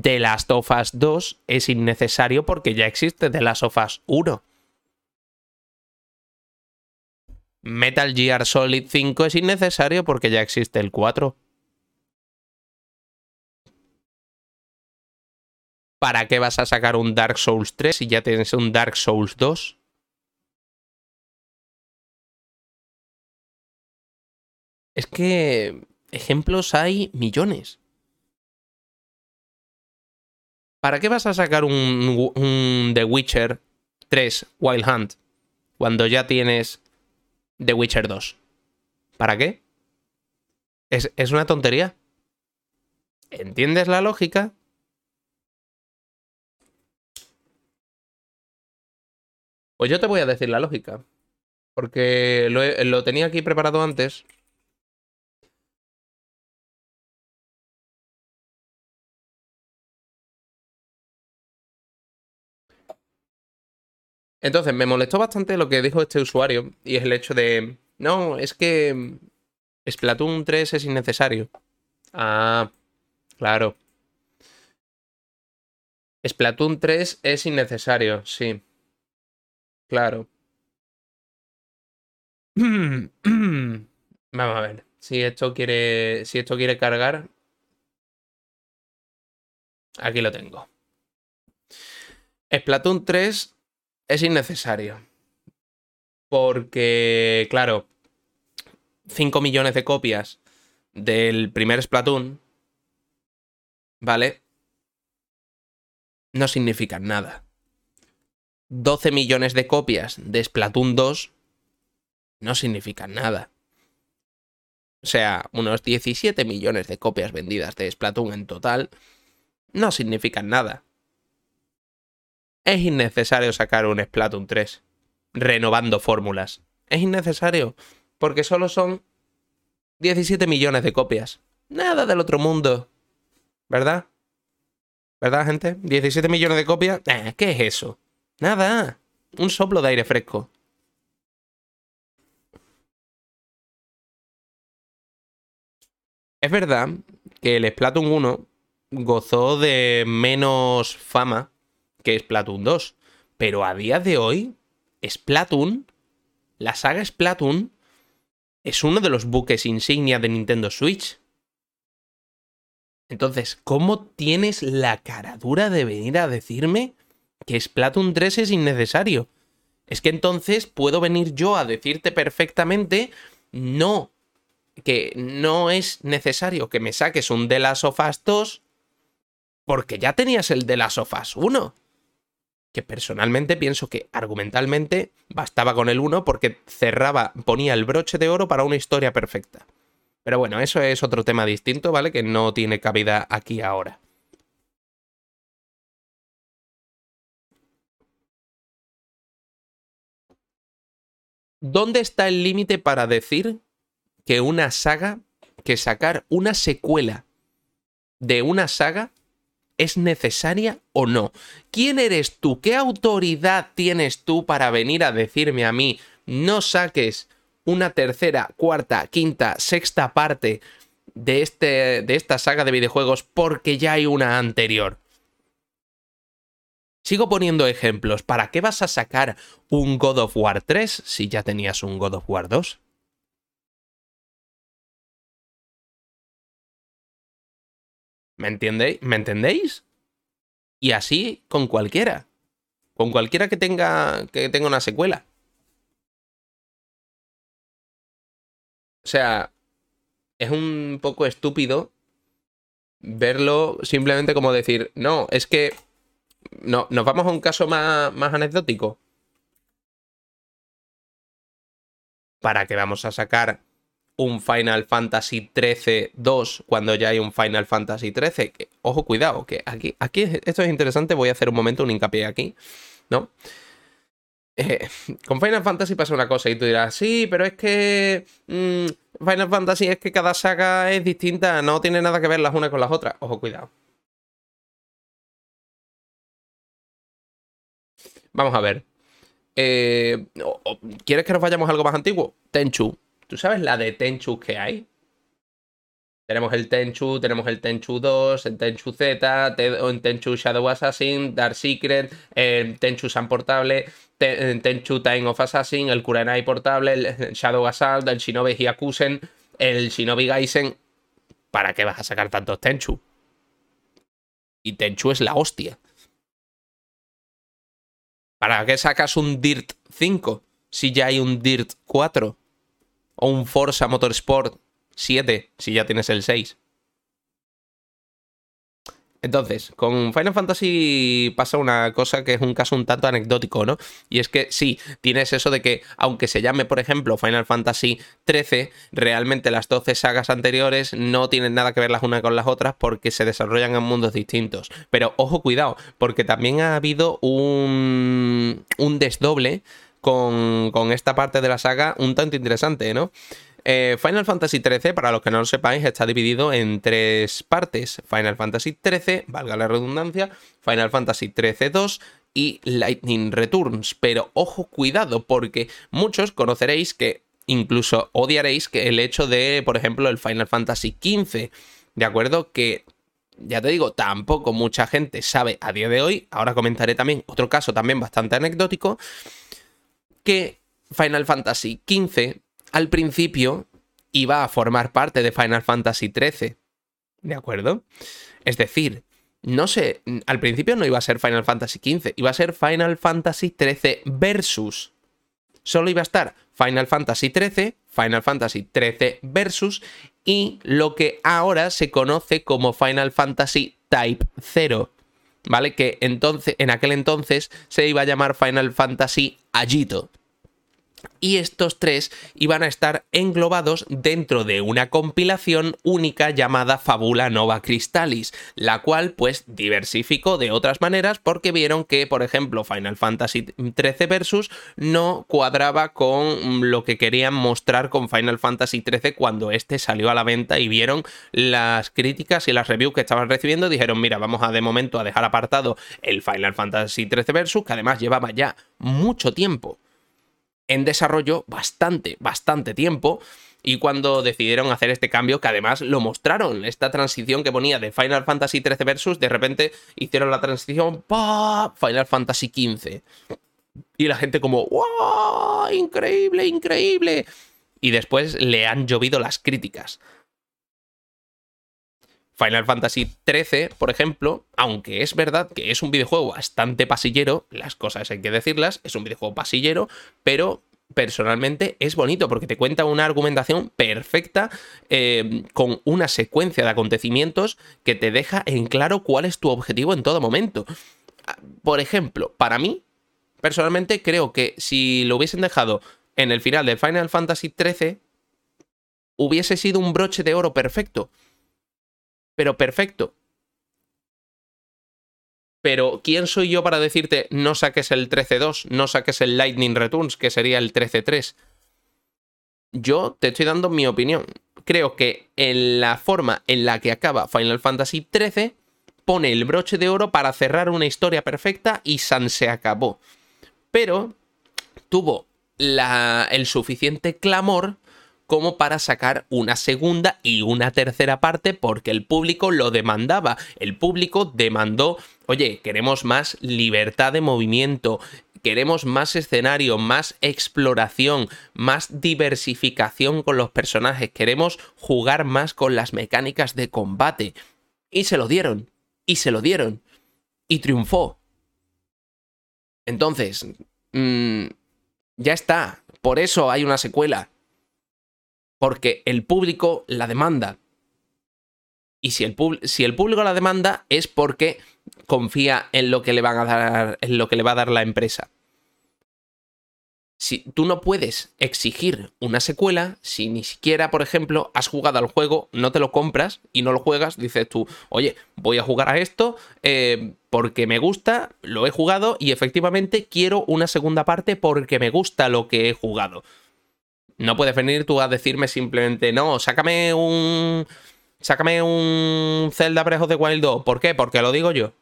The Last of Us 2 es innecesario porque ya existe The Last of Us 1. Metal Gear Solid 5 es innecesario porque ya existe el 4. ¿Para qué vas a sacar un Dark Souls 3 si ya tienes un Dark Souls 2? Es que ejemplos hay millones. ¿Para qué vas a sacar un, The Witcher 3 Wild Hunt cuando ya tienes The Witcher 2? ¿Para qué? Es, es una tontería. ¿Entiendes la lógica? Pues yo te voy a decir la lógica. Porque lo, lo tenía aquí preparado antes Entonces, me molestó bastante lo que dijo este usuario y es el hecho de, no, es que Splatoon 3 es innecesario. Ah, claro. Splatoon 3 es innecesario, sí. Claro. Vamos a ver. Si esto quiere. Si esto quiere cargar. Aquí lo tengo. Splatoon 3 es innecesario. Porque, claro, 5 millones de copias del primer Splatoon, ¿vale? No significan nada. 12 millones de copias de Splatoon 2 no significan nada. O sea, unos 17 millones de copias vendidas de Splatoon en total no significan nada es innecesario sacar un Splatoon 3 renovando fórmulas. Es innecesario porque solo son 17 millones de copias. Nada del otro mundo. ¿Verdad? ¿Verdad, gente? 17 millones de copias. Eh, ¿Qué es eso? Nada. Un soplo de aire fresco. Es verdad que el Splatoon 1 gozó de menos fama que es Splatoon 2. Pero a día de hoy, Splatoon, la saga Splatoon, es uno de los buques insignia de Nintendo Switch. Entonces, ¿cómo tienes la caradura de venir a decirme que Splatoon 3 es innecesario? Es que entonces puedo venir yo a decirte perfectamente, no, que no es necesario que me saques un The Last of Us 2 porque ya tenías el The Last of Us 1 que personalmente pienso que argumentalmente bastaba con el 1 porque cerraba, ponía el broche de oro para una historia perfecta. Pero bueno, eso es otro tema distinto, ¿vale? Que no tiene cabida aquí ahora. ¿Dónde está el límite para decir que una saga, que sacar una secuela de una saga es necesaria o no? ¿Quién eres tú? ¿Qué autoridad tienes tú para venir a decirme a mí no saques una tercera, cuarta, quinta, sexta parte de, este, de esta saga de videojuegos porque ya hay una anterior? Sigo poniendo ejemplos. ¿Para qué vas a sacar un God of War 3 si ya tenías un God of War 2? ¿Me entendéis? ¿Me entendéis? Y así con cualquiera. Con cualquiera que tenga, que tenga una secuela. O sea, es un poco estúpido verlo simplemente como decir, no, es que no, nos vamos a un caso más, más anecdótico. ¿Para qué vamos a sacar un Final Fantasy XIII 2 cuando ya hay un Final Fantasy XIII? ojo, cuidado, que aquí, aquí esto es interesante, voy a hacer un momento un hincapié aquí, ¿no? Eh, con Final Fantasy pasa una cosa y tú dirás, sí, pero es que mm, Final Fantasy es que cada saga es distinta, no tiene nada que ver las unas con las otras. Ojo, cuidado. Vamos a ver. Eh, ¿Quieres que nos vayamos a algo más antiguo? Tenchu. ¿Tú sabes la de Tenchu que hay? Tenemos el Tenchu, tenemos el Tenchu 2, el Tenchu Z, el Tenchu Shadow Assassin, Dark Secret, el Tenchu Sun Portable, el Tenchu Time of Assassin, el Kurenai Portable, el Shadow Assault, el Shinobi Hyakusen, el Shinobi Gaisen. ¿Para qué vas a sacar tantos Tenchu? Y Tenchu es la hostia. ¿Para qué sacas un Dirt 5 si ya hay un Dirt 4? O un Forza Motorsport 7 si ya tienes el 6. Entonces, con Final Fantasy pasa una cosa que es un caso un tanto anecdótico, ¿no? Y es que sí, tienes eso de que, aunque se llame, por ejemplo, Final Fantasy XIII, realmente las 12 sagas anteriores no tienen nada que ver las unas con las otras porque se desarrollan en mundos distintos. Pero ojo, cuidado, porque también ha habido un, un desdoble con, esta parte de la saga un tanto interesante, ¿no? Eh, Final Fantasy XIII, para los que no lo sepáis, está dividido en tres partes. Final Fantasy XIII, valga la redundancia, Final Fantasy XIII 2 y Lightning Returns. Pero ojo, cuidado, porque muchos conoceréis que incluso odiaréis que el hecho de, por ejemplo, el Final Fantasy XV, ¿de acuerdo? Que ya te digo, tampoco mucha gente sabe a día de hoy. Ahora comentaré también otro caso también bastante anecdótico. Que Final Fantasy XV al principio iba a formar parte de Final Fantasy XIII. ¿De acuerdo? Es decir, no sé, al principio no iba a ser Final Fantasy XV, iba a ser Final Fantasy XIII versus. Solo iba a estar Final Fantasy XIII, Final Fantasy XIII versus y lo que ahora se conoce como Final Fantasy Type 0. ¿Vale? Que entonces, en aquel entonces se iba a llamar Final Fantasy Agito y estos tres iban a estar englobados dentro de una compilación única llamada Fabula Nova Crystallis, la cual pues diversificó de otras maneras porque vieron que, por ejemplo, Final Fantasy XIII Versus no cuadraba con lo que querían mostrar con Final Fantasy XIII cuando este salió a la venta y vieron las críticas y las reviews que estaban recibiendo, dijeron, mira, vamos a de momento a dejar apartado el Final Fantasy XIII Versus, que además llevaba ya mucho tiempo en desarrollo bastante, bastante tiempo. Y cuando decidieron hacer este cambio, que además lo mostraron, esta transición que ponía de Final Fantasy XIII Versus, de repente hicieron la transición ¡pa! Final Fantasy XV. Y la gente como ¡Wow! ¡Increíble, increíble! Y después le han llovido las críticas. Final Fantasy XIII, por ejemplo, aunque es verdad que es un videojuego bastante pasillero, las cosas hay que decirlas, es un videojuego pasillero, pero personalmente es bonito porque te cuenta una argumentación perfecta eh, con una secuencia de acontecimientos que te deja en claro cuál es tu objetivo en todo momento. Por ejemplo, para mí, personalmente creo que si lo hubiesen dejado en el final de Final Fantasy XIII, hubiese sido un broche de oro perfecto pero perfecto. Pero ¿quién soy yo para decirte no saques el 13.2, no saques el Lightning Returns, que sería el 13.3? yo te estoy dando mi opinión. Creo que en la forma en la que acaba Final Fantasy XIII pone el broche de oro para cerrar una historia perfecta y San se acabó. Pero tuvo el suficiente clamor como para sacar una segunda y una tercera parte porque el público lo demandaba. El público demandó, oye, queremos más libertad de movimiento, queremos más escenario, más exploración, más diversificación con los personajes, queremos jugar más con las mecánicas de combate. Y se lo dieron, y se lo dieron, y triunfó. Entonces, mmm, ya está, por eso hay una secuela porque el público la demanda. Y si el, si el, público la demanda es porque confía en lo que le van a dar, en lo que le va a dar la empresa. Si tú no puedes exigir una secuela, si ni siquiera, por ejemplo, has jugado al juego, no te lo compras y no lo juegas, dices tú, oye, voy a jugar a esto eh, porque me gusta, lo he jugado y efectivamente quiero una segunda parte porque me gusta lo que he jugado. No puedes venir tú a decirme simplemente, no, sácame un. Sácame un Zelda Breath of the Wild 2. ¿Por qué? Porque lo digo yo.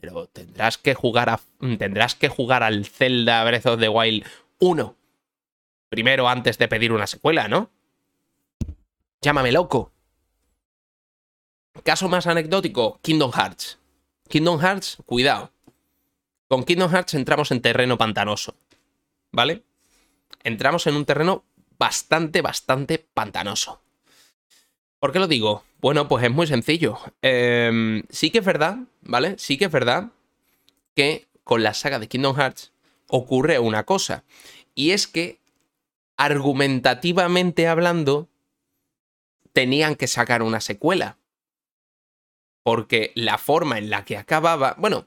Pero tendrás que jugar a. Tendrás que jugar al Zelda Breath of the Wild 1. Primero antes de pedir una secuela, ¿no? Llámame loco. Caso más anecdótico, Kingdom Hearts. Kingdom Hearts, cuidado. Con Kingdom Hearts entramos en terreno pantanoso. ¿Vale? Entramos en un terreno bastante, bastante pantanoso. ¿Por qué lo digo? Bueno, pues es muy sencillo. Em, sí que es verdad, ¿vale? Sí que es verdad que con la saga de Kingdom Hearts ocurre una cosa. Y es que, argumentativamente hablando, tenían que sacar una secuela. Porque la forma en la que acababa. Bueno,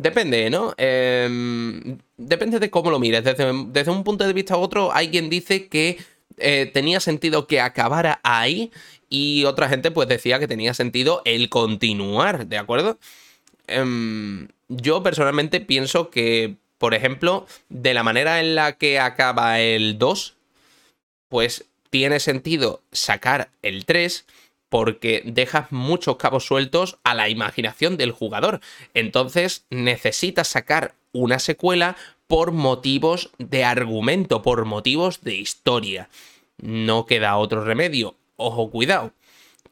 Depende, ¿no? Em, depende de cómo lo mires. Desde, un punto de vista u otro, hay quien dice que eh, tenía sentido que acabara ahí y otra gente pues decía que tenía sentido el continuar, ¿de acuerdo? Em, yo personalmente pienso que, por ejemplo, de la manera en la que acaba el 2, pues tiene sentido sacar el 3 porque dejas muchos cabos sueltos a la imaginación del jugador. Entonces necesitas sacar una secuela por motivos de argumento, por motivos de historia. No queda otro remedio. Ojo, cuidado.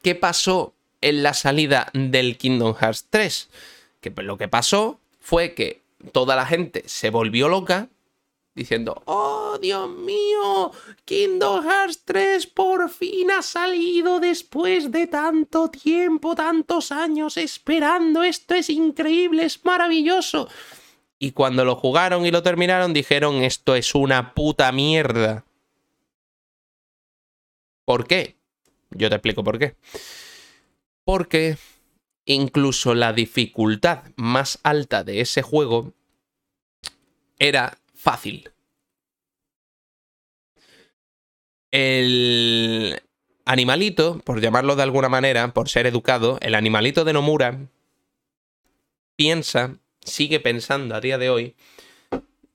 ¿Qué pasó en la salida del Kingdom Hearts 3? Que lo que pasó fue que toda la gente se volvió loca diciendo, oh Dios mío, Kingdom Hearts 3 por fin ha salido después de tanto tiempo, tantos años esperando, esto es increíble, es maravilloso. Y cuando lo jugaron y lo terminaron dijeron, esto es una puta mierda. ¿Por qué? Yo te explico por qué. Porque incluso la dificultad más alta de ese juego era fácil. El animalito, por llamarlo de alguna manera, por ser educado, el animalito de Nomura piensa, sigue pensando a día de hoy,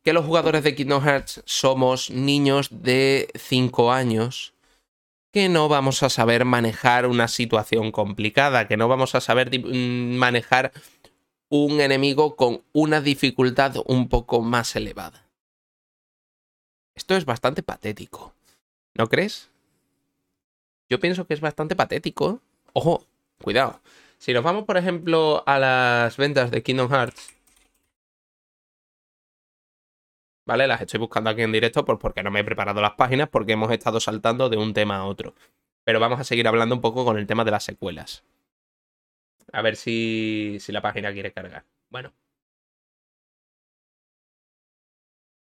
que los jugadores de Kingdom Hearts somos niños de 5 años que no vamos a saber manejar una situación complicada, que no vamos a saber mm, manejar un enemigo con una dificultad un poco más elevada. Esto es bastante patético. ¿No crees? Yo pienso que es bastante patético. Ojo, cuidado. Si nos vamos, por ejemplo, a las ventas de Kingdom Hearts. ¿Vale? Las estoy buscando aquí en directo porque no me he preparado las páginas porque hemos estado saltando de un tema a otro. Pero vamos a seguir hablando un poco con el tema de las secuelas. A ver si, si la página quiere cargar. Bueno.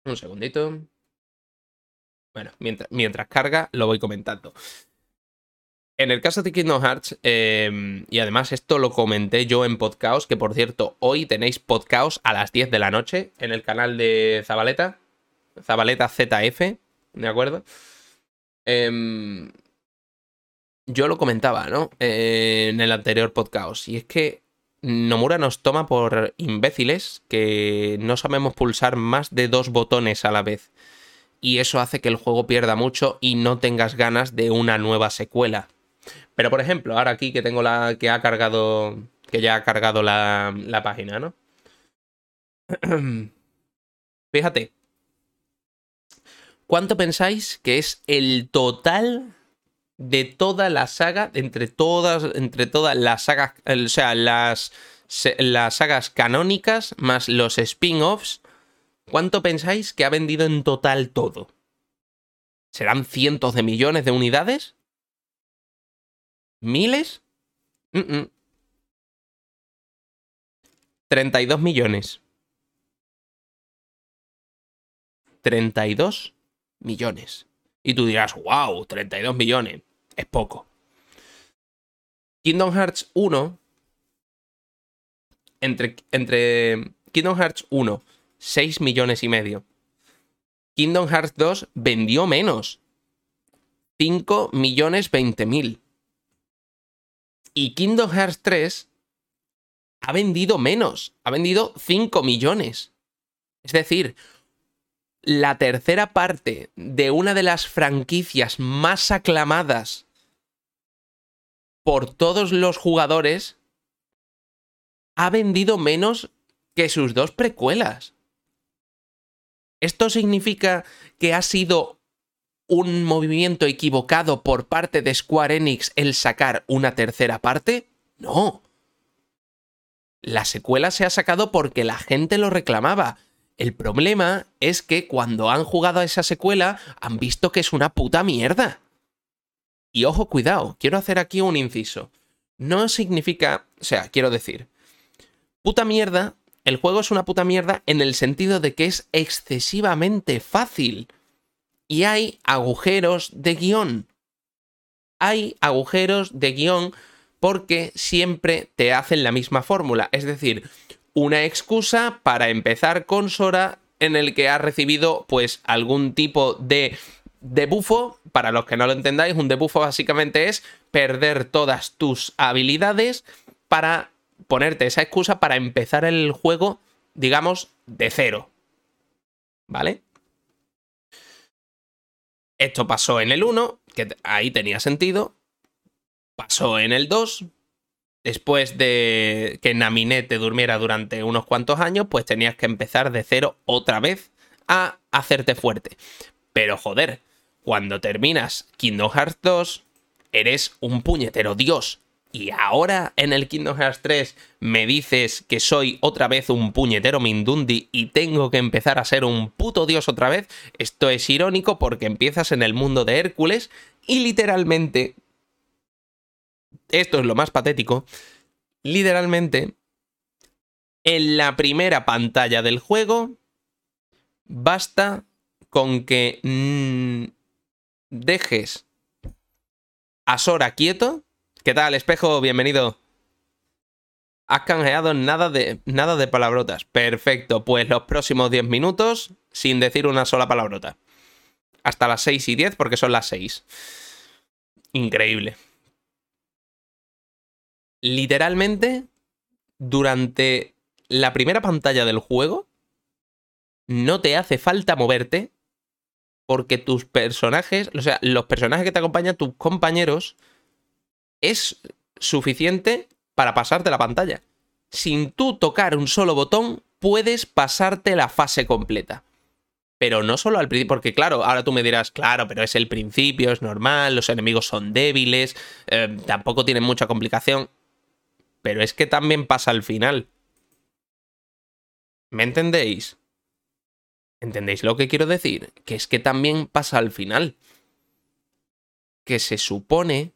Un segundito. Bueno, mientras, carga, lo voy comentando. En el caso de Kingdom Hearts, em, y además esto lo comenté yo en podcast, que por cierto, hoy tenéis podcast a las 10 de la noche en el canal de Zabaleta, Zabaleta ZF, ¿de acuerdo? Em, yo lo comentaba, ¿no? en el anterior podcast, y es que Nomura nos toma por imbéciles que no sabemos pulsar más de dos botones a la vez. Y eso hace que el juego pierda mucho y no tengas ganas de una nueva secuela. Pero por ejemplo, ahora aquí que tengo la que ha cargado, que ya ha cargado la, la página, ¿no? Fíjate, ¿cuánto pensáis que es el total de toda la saga, entre todas, entre todas las sagas, o sea, las, las sagas canónicas más los spin-offs, ¿cuánto pensáis que ha vendido en total todo? ¿Serán cientos de millones de unidades? ¿Miles? 32 millones. 32 millones. Y tú dirás, wow, 32 millones es poco. Kingdom Hearts 1, entre, entre Kingdom Hearts 1, 6 millones y medio. Kingdom Hearts 2 vendió menos. 5 millones 20 mil. Y Kingdom Hearts 3 ha vendido menos. Ha vendido 5 millones. Es decir, la tercera parte de una de las franquicias más aclamadas por todos los jugadores ha vendido menos que sus dos precuelas. ¿Esto significa que ha sido un movimiento equivocado por parte de Square Enix el sacar una tercera parte? No. La secuela se ha sacado porque la gente lo reclamaba el problema es que cuando han jugado a esa secuela han visto que es una puta mierda. Y ojo, cuidado, quiero hacer aquí un inciso. No significa, o sea, quiero decir, puta mierda, el juego es una puta mierda en el sentido de que es excesivamente fácil. Y hay agujeros de guion. Hay agujeros de guion porque siempre te hacen la misma fórmula. Es decir, una excusa para empezar con Sora en el que ha recibido pues algún tipo de debufo. Para los que no lo entendáis, un debufo básicamente es perder todas tus habilidades para ponerte esa excusa para empezar el juego, digamos, de cero. ¿Vale? Esto pasó en el 1, que ahí tenía sentido. Pasó en el 2, después de que Naminé te durmiera durante unos cuantos años, pues tenías que empezar de cero otra vez a hacerte fuerte. Pero joder, cuando terminas Kingdom Hearts 2, eres un puñetero dios. Y ahora en el Kingdom Hearts 3 me dices que soy otra vez un puñetero Mindundi y tengo que empezar a ser un puto dios otra vez. Esto es irónico porque empiezas en el mundo de Hércules y literalmente esto es lo más patético, literalmente, en la primera pantalla del juego, basta con que mm, dejes a Sora quieto. ¿Qué tal, espejo? Bienvenido. Has canjeado nada de, nada de palabrotas. Perfecto, pues los próximos 10 minutos sin decir una sola palabrota. Hasta las 6 y 10 porque son las 6. Increíble literalmente, durante la primera pantalla del juego, no te hace falta moverte porque tus personajes, o sea, los personajes que te acompañan, tus compañeros, es suficiente para pasarte la pantalla. Sin tú tocar un solo botón, puedes pasarte la fase completa. Pero no solo al principio, porque claro, ahora tú me dirás, claro, pero es el principio, es normal, los enemigos son débiles, eh, tampoco tienen mucha complicación pero es que también pasa al final. ¿Me entendéis? ¿Entendéis lo que quiero decir? Que es que también pasa al final. Que se supone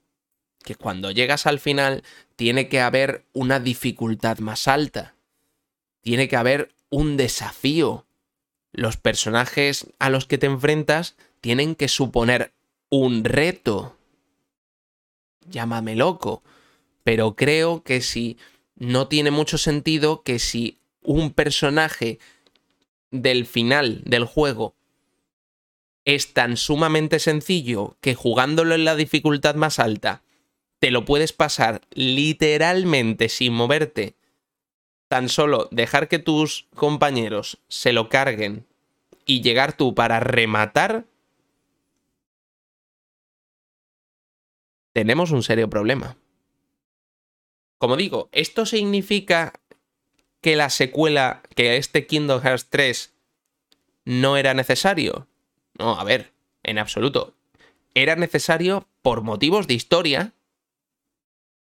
que cuando llegas al final tiene que haber una dificultad más alta. Tiene que haber un desafío. Los personajes a los que te enfrentas tienen que suponer un reto. Llámame loco pero creo que si no tiene mucho sentido que si un personaje del final del juego es tan sumamente sencillo que jugándolo en la dificultad más alta te lo puedes pasar literalmente sin moverte, tan solo dejar que tus compañeros se lo carguen y llegar tú para rematar, tenemos un serio problema. Como digo, ¿esto significa que la secuela, que este Kingdom Hearts 3 no era necesario? No, a ver, en absoluto. Era necesario por motivos de historia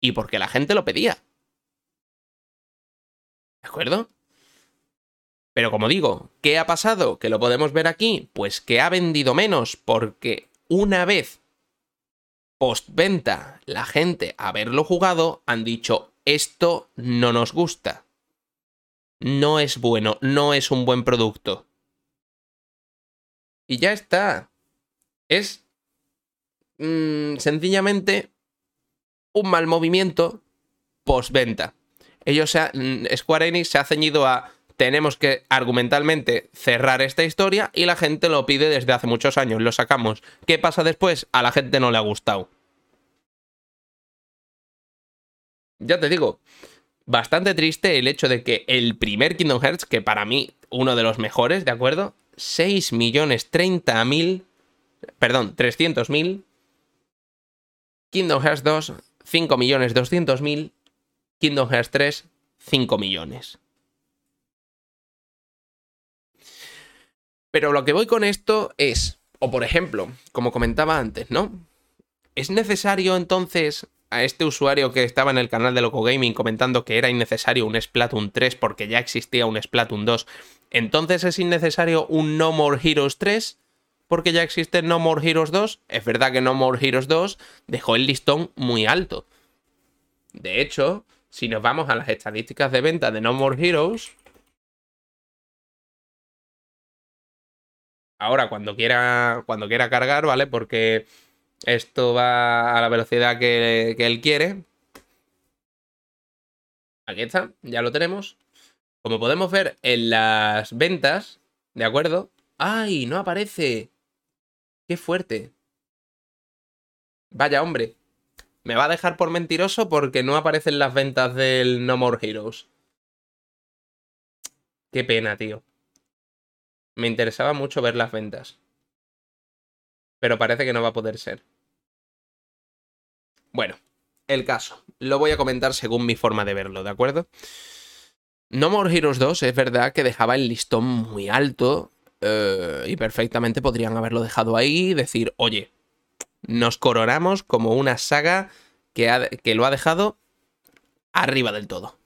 y porque la gente lo pedía. ¿De acuerdo? Pero como digo, ¿qué ha pasado? Que lo podemos ver aquí. Pues que ha vendido menos porque una vez postventa la gente haberlo jugado han dicho esto no nos gusta. No es bueno, no es un buen producto. Y ya está. Es mm, sencillamente un mal movimiento postventa. Ellos, se mm, Square Enix se ha ceñido a tenemos que argumentalmente cerrar esta historia y la gente lo pide desde hace muchos años, lo sacamos. ¿Qué pasa después? A la gente no le ha gustado. Ya te digo, bastante triste el hecho de que el primer Kingdom Hearts, que para mí uno de los mejores, ¿de acuerdo? 6 millones 30 mil, perdón, 300 mil. Kingdom Hearts 2, 5 millones 200 mil. Kingdom Hearts 3, 5 millones. Pero lo que voy con esto es, o por ejemplo, como comentaba antes, ¿no? ¿Es necesario entonces a este usuario que estaba en el canal de Loco Gaming comentando que era innecesario un Splatoon 3 porque ya existía un Splatoon 2, entonces es innecesario un No More Heroes 3 porque ya existe No More Heroes 2. Es verdad que No More Heroes 2 dejó el listón muy alto. De hecho, si nos vamos a las estadísticas de venta de No More Heroes, ahora cuando quiera cuando quiera cargar, ¿vale? Porque esto va a la velocidad que, él quiere. Aquí está, ya lo tenemos. Como podemos ver en las ventas, ¿de acuerdo? ¡Ay! No aparece. ¡Qué fuerte! Vaya hombre. Me va a dejar por mentiroso porque no aparecen las ventas del No More Heroes. Qué pena, tío. Me interesaba mucho ver las ventas pero parece que no va a poder ser. Bueno, el caso. Lo voy a comentar según mi forma de verlo, ¿de acuerdo? No More Heroes 2 es verdad que dejaba el listón muy alto eh, y perfectamente podrían haberlo dejado ahí decir, oye, nos coronamos como una saga que, que lo ha dejado arriba del todo.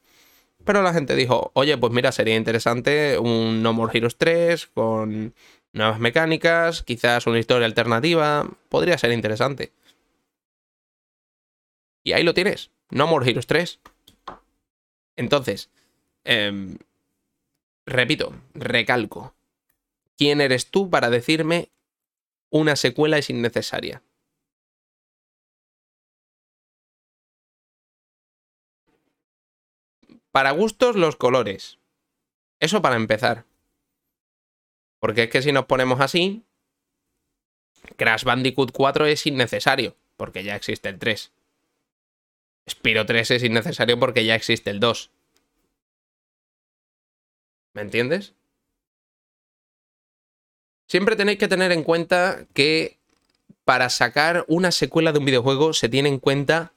Pero la gente dijo, oye, pues mira, sería interesante un No More Heroes 3 con nuevas mecánicas, quizás una historia alternativa, podría ser interesante. Y ahí lo tienes, No More Heroes 3. Entonces, em, repito, recalco, ¿quién eres tú para decirme una secuela es innecesaria? Para gustos los colores. Eso para empezar. Porque es que si nos ponemos así, Crash Bandicoot 4 es innecesario, porque ya existe el 3. Spiro 3 es innecesario porque ya existe el 2. ¿Me entiendes? Siempre tenéis que tener en cuenta que para sacar una secuela de un videojuego se tiene en cuenta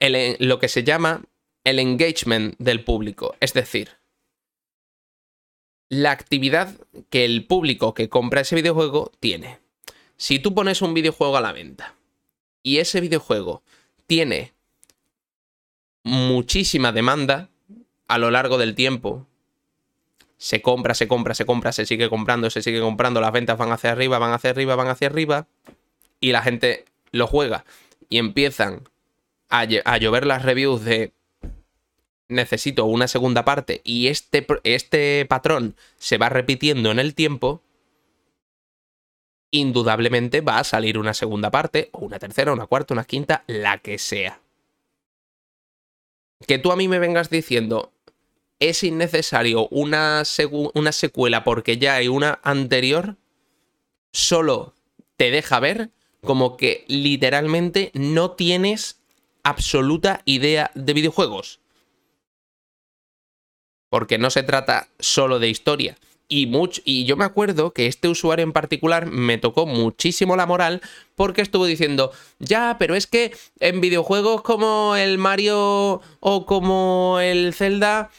lo que se llama el engagement del público. Es decir, la actividad que el público que compra ese videojuego tiene. Si tú pones un videojuego a la venta y ese videojuego tiene muchísima demanda a lo largo del tiempo, se compra, se compra, se compra, se sigue comprando, se sigue comprando, las ventas van hacia arriba, van hacia arriba, van hacia arriba, y la gente lo juega y empiezan a, llover las reviews de necesito una segunda parte y este, este patrón se va repitiendo en el tiempo, indudablemente va a salir una segunda parte, o una tercera, una cuarta, una quinta, la que sea. Que tú a mí me vengas diciendo, es innecesario una, una secuela porque ya hay una anterior, solo te deja ver como que literalmente no tienes absoluta idea de videojuegos. Porque no se trata solo de historia. Y, y yo me acuerdo que este usuario en particular me tocó muchísimo la moral porque estuvo diciendo, ya, pero es que en videojuegos como el Mario o como el Zelda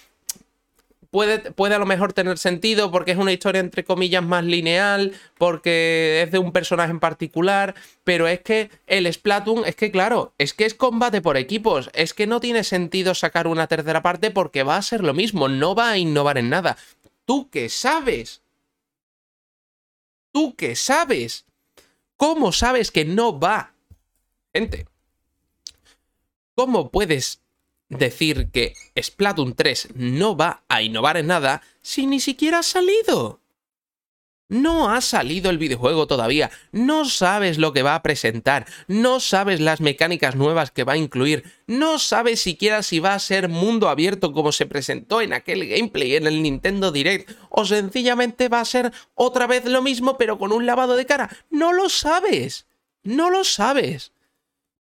puede, a lo mejor tener sentido porque es una historia entre comillas más lineal, porque es de un personaje en particular, pero es que el Splatoon, es que claro, es que es combate por equipos, es que no tiene sentido sacar una tercera parte porque va a ser lo mismo, no va a innovar en nada. ¿Tú qué sabes? ¿Tú qué sabes? ¿Cómo sabes que no va? Gente, ¿cómo puedes decir que Splatoon 3 no va a innovar en nada si ni siquiera ha salido. No ha salido el videojuego todavía, no sabes lo que va a presentar, no sabes las mecánicas nuevas que va a incluir, no sabes siquiera si va a ser mundo abierto como se presentó en aquel gameplay en el Nintendo Direct, o sencillamente va a ser otra vez lo mismo pero con un lavado de cara. No lo sabes, no lo sabes.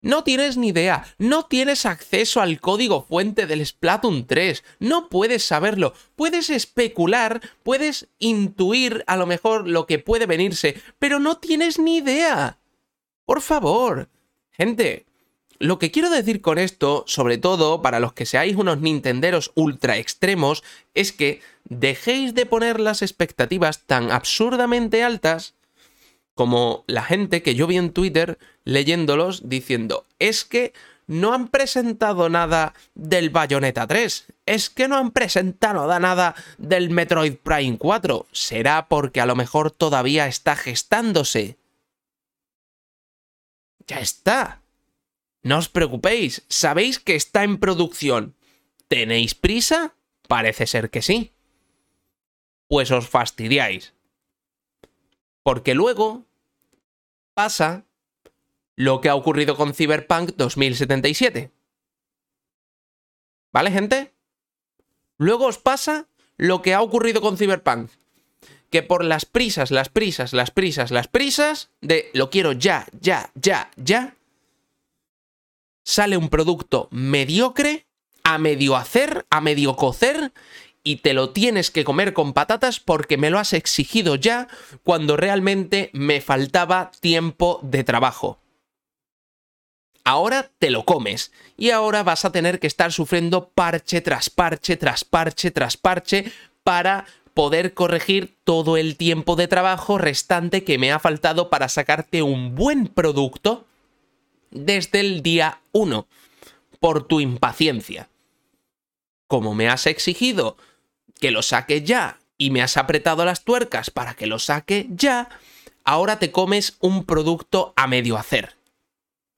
No tienes ni idea, no tienes acceso al código fuente del Splatoon 3, no puedes saberlo, puedes especular, puedes intuir a lo mejor lo que puede venirse, pero no tienes ni idea. Por favor, gente, lo que quiero decir con esto, sobre todo para los que seáis unos nintenderos ultra extremos, es que dejéis de poner las expectativas tan absurdamente altas como la gente que yo vi en Twitter leyéndolos diciendo, es que no han presentado nada del Bayonetta 3, es que no han presentado nada del Metroid Prime 4, será porque a lo mejor todavía está gestándose. Ya está. No os preocupéis, sabéis que está en producción. ¿Tenéis prisa? Parece ser que sí. Pues os fastidiáis. Porque luego pasa lo que ha ocurrido con Cyberpunk 2077. ¿Vale, gente? Luego os pasa lo que ha ocurrido con Cyberpunk. Que por las prisas, las prisas, las prisas, las prisas de lo quiero ya, ya, ya, ya, sale un producto mediocre, a medio hacer, a medio cocer, y te lo tienes que comer con patatas porque me lo has exigido ya cuando realmente me faltaba tiempo de trabajo. Ahora te lo comes y ahora vas a tener que estar sufriendo parche tras parche tras parche tras parche para poder corregir todo el tiempo de trabajo restante que me ha faltado para sacarte un buen producto desde el día 1 por tu impaciencia. Como me has exigido que lo saque ya y me has apretado las tuercas para que lo saque ya, ahora te comes un producto a medio hacer.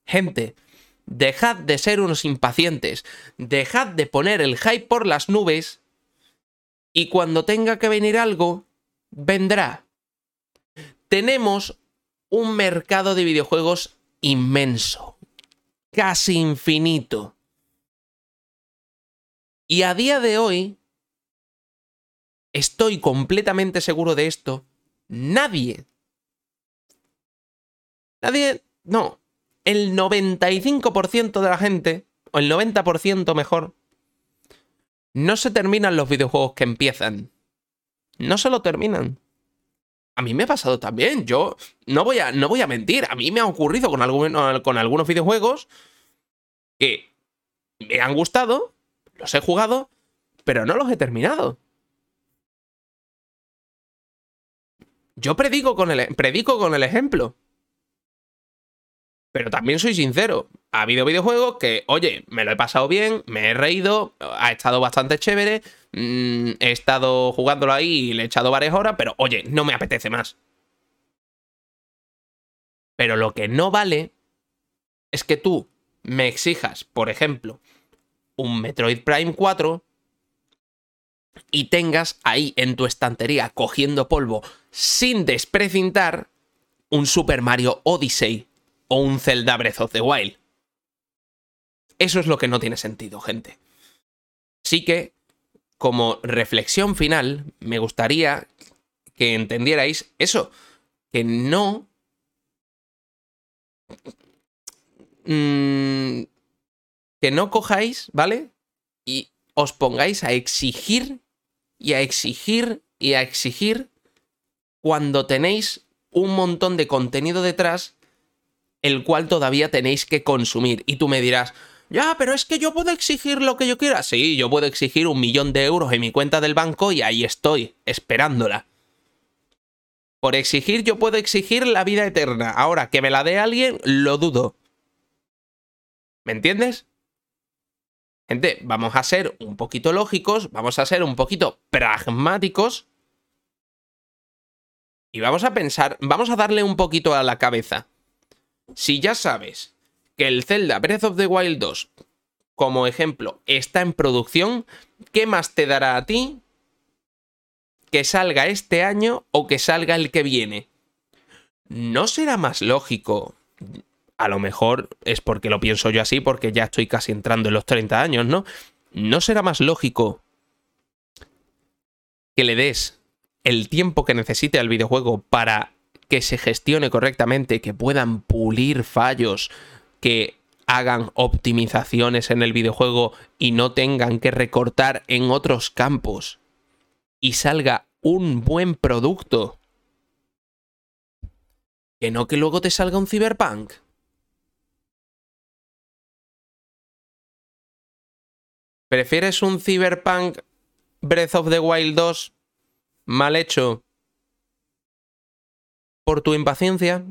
Gente, dejad de ser unos impacientes, dejad de poner el hype por las nubes y cuando tenga que venir algo, vendrá. Tenemos un mercado de videojuegos inmenso, casi infinito. Y a día de hoy, estoy completamente seguro de esto, nadie, nadie, no, el 95% de la gente, o el 90% mejor, no se terminan los videojuegos que empiezan. No se lo terminan. A mí me ha pasado también. Yo no voy a, no voy a mentir. A mí me ha ocurrido con, con algunos videojuegos que me han gustado, los he jugado, pero no los he terminado. Yo predico con el, predico con el ejemplo. Pero también soy sincero. Ha habido videojuegos que, oye, me lo he pasado bien, me he reído, ha estado bastante chévere, mm, he estado jugándolo ahí y le he echado varias horas, pero oye, no me apetece más. Pero lo que no vale es que tú me exijas, por ejemplo, un Metroid Prime 4 y tengas ahí en tu estantería cogiendo polvo sin desprecintar un Super Mario Odyssey o un Zelda Breath of the Wild. Eso es lo que no tiene sentido, gente. Así que, como reflexión final, me gustaría que entendierais eso, que no... Mm, que no cojáis, ¿vale? Y os pongáis a exigir y a exigir y a exigir cuando tenéis un montón de contenido detrás el cual todavía tenéis que consumir. Y tú me dirás, ya, pero es que yo puedo exigir lo que yo quiera. Sí, yo puedo exigir un millón de euros en mi cuenta del banco y ahí estoy, esperándola. Por exigir yo puedo exigir la vida eterna. Ahora, que me la dé alguien, lo dudo. ¿Me entiendes? Gente, vamos a ser un poquito lógicos, vamos a ser un poquito pragmáticos y vamos a pensar, vamos a darle un poquito a la cabeza. Si ya sabes que el Zelda Breath of the Wild 2, como ejemplo, está en producción, ¿qué más te dará a ti que salga este año o que salga el que viene? ¿No será más lógico? A lo mejor es porque lo pienso yo así, porque ya estoy casi entrando en los 30 años, ¿no? ¿No será más lógico que le des el tiempo que necesite al videojuego para que se gestione correctamente, que puedan pulir fallos, que hagan optimizaciones en el videojuego y no tengan que recortar en otros campos y salga un buen producto. Que no que luego te salga un cyberpunk. ¿Prefieres un cyberpunk Breath of the Wild 2 mal hecho por tu impaciencia?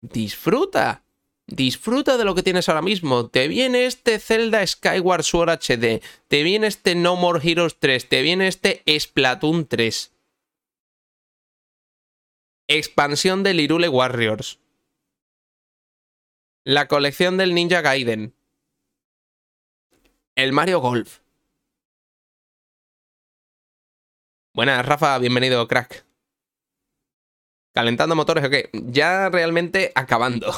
Disfruta. Disfruta de lo que tienes ahora mismo. Te viene este Zelda Skyward Sword HD. Te viene este No More Heroes 3. Te viene este Splatoon 3. Expansión de Lirule Warriors. La colección del Ninja Gaiden. El Mario Golf. Buenas, Rafa, bienvenido, crack. Calentando motores, ok. Ya realmente acabando.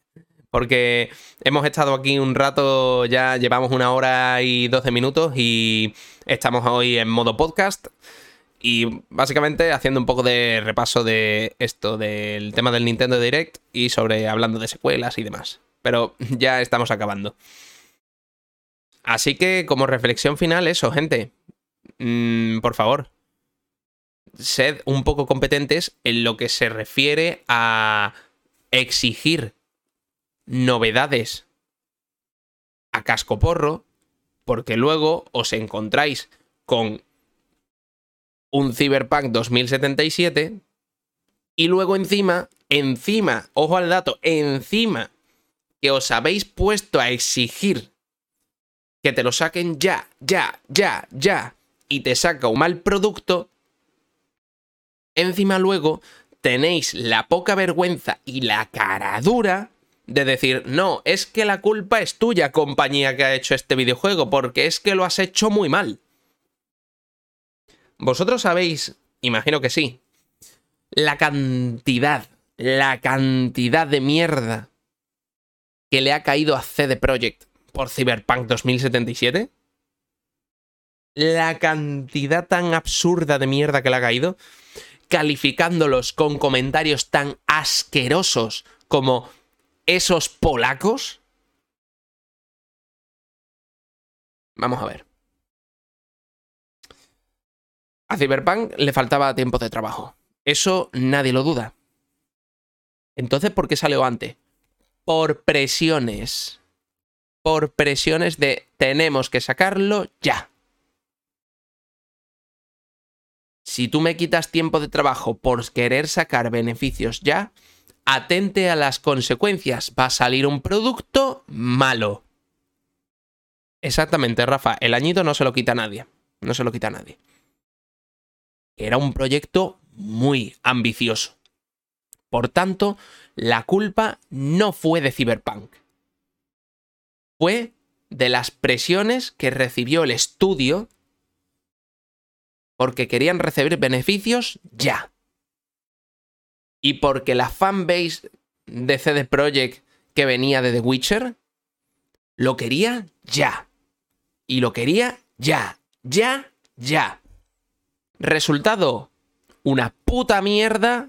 Porque hemos estado aquí un rato, ya llevamos una hora y doce minutos y estamos hoy en modo podcast. Y básicamente haciendo un poco de repaso de esto, del tema del Nintendo Direct y sobre hablando de secuelas y demás. Pero ya estamos acabando. Así que como reflexión final, eso, gente. Mm, por favor, sed un poco competentes en lo que se refiere a exigir novedades a cascoporro, porque luego os encontráis con un Cyberpunk 2077 y luego encima, encima, ojo al dato, encima que os habéis puesto a exigir que te lo saquen ya, ya, ya, ya, y te saca un mal producto, Encima luego tenéis la poca vergüenza y la cara dura de decir, no, es que la culpa es tuya, compañía que ha hecho este videojuego, porque es que lo has hecho muy mal. Vosotros sabéis, imagino que sí, la cantidad, la cantidad de mierda que le ha caído a CD Projekt por Cyberpunk 2077? La cantidad tan absurda de mierda que le ha caído calificándolos con comentarios tan asquerosos como esos polacos? Vamos a ver. A Cyberpunk le faltaba tiempo de trabajo. Eso nadie lo duda. Entonces, ¿por qué salió antes? Por presiones. Por presiones de tenemos que sacarlo ya. Si tú me quitas tiempo de trabajo por querer sacar beneficios ya, atente a las consecuencias. Va a salir un producto malo. Exactamente, Rafa. El añito no se lo quita nadie. No se lo quita nadie. Era un proyecto muy ambicioso. Por tanto, la culpa no fue de Cyberpunk. Fue de las presiones que recibió el estudio porque querían recibir beneficios ya. Y porque la fanbase de CD Projekt que venía de The Witcher lo quería ya. Y lo quería ya, ya, ya. Resultado, una puta mierda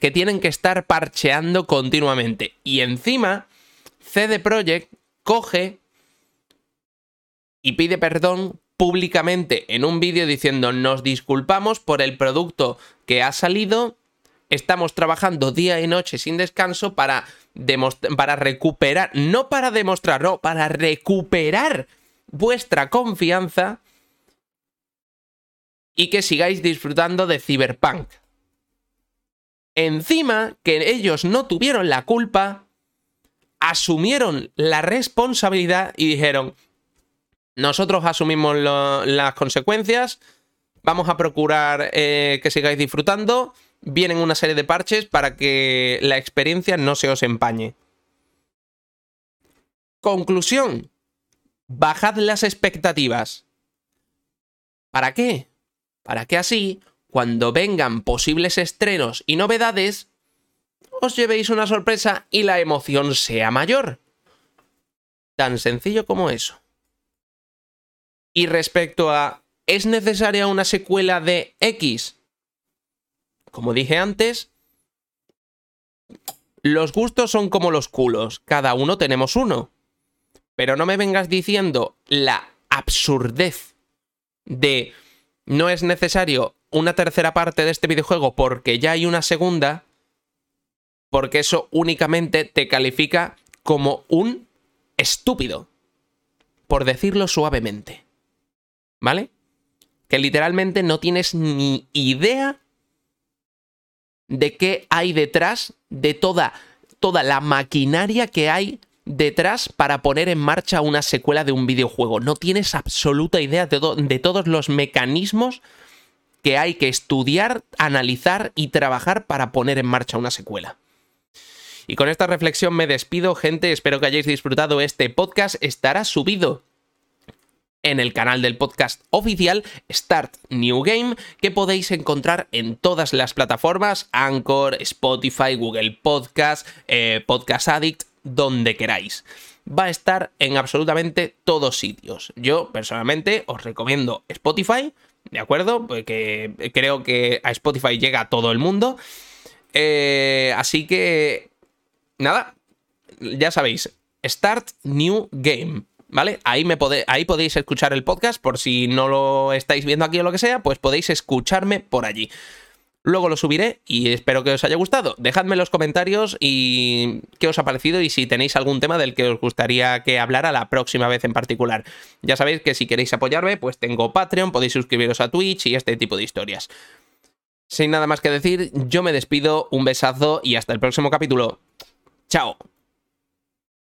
que tienen que estar parcheando continuamente. Y encima, CD Projekt coge y pide perdón públicamente en un vídeo diciendo nos disculpamos por el producto que ha salido, estamos trabajando día y noche sin descanso para, para recuperar, no para demostrar, no, para recuperar vuestra confianza y que sigáis disfrutando de Cyberpunk. Encima que ellos no tuvieron la culpa, asumieron la responsabilidad y dijeron, nosotros asumimos las consecuencias, vamos a procurar eh, que sigáis disfrutando, vienen una serie de parches para que la experiencia no se os empañe. Conclusión, bajad las expectativas. ¿Para qué? Para que así, cuando vengan posibles estrenos y novedades, os llevéis una sorpresa y la emoción sea mayor. Tan sencillo como eso. Y respecto a, ¿es necesaria una secuela de X? Como dije antes, los gustos son como los culos, cada uno tenemos uno. Pero no me vengas diciendo la absurdez de no es necesario una tercera parte de este videojuego porque ya hay una segunda, porque eso únicamente te califica como un estúpido, por decirlo suavemente. ¿Vale? Que literalmente no tienes ni idea de qué hay detrás de toda, toda la maquinaria que hay detrás para poner en marcha una secuela de un videojuego. No tienes absoluta idea de, de todos los mecanismos que hay que estudiar, analizar y trabajar para poner en marcha una secuela. Y con esta reflexión me despido, gente. Espero que hayáis disfrutado este podcast. Estará subido en el canal del podcast oficial Start New Game que podéis encontrar en todas las plataformas Anchor, Spotify, Google Podcast, eh, Podcast Addict, donde queráis. Va a estar en absolutamente todos sitios. Yo personalmente os recomiendo Spotify, ¿de acuerdo? Porque creo que a Spotify llega todo el mundo. Eh, así que, nada, ya sabéis, Start New Game. ¿vale? Ahí, me ahí podéis escuchar el podcast, por si no lo estáis viendo aquí o lo que sea, pues podéis escucharme por allí. Luego lo subiré y espero que os haya gustado. Dejadme en los comentarios y qué os ha parecido y si tenéis algún tema del que os gustaría que hablara la próxima vez en particular. Ya sabéis que si queréis apoyarme, pues tengo Patreon, podéis suscribiros a Twitch y este tipo de historias. Sin nada más que decir, yo me despido, un besazo y hasta el próximo capítulo. Chao.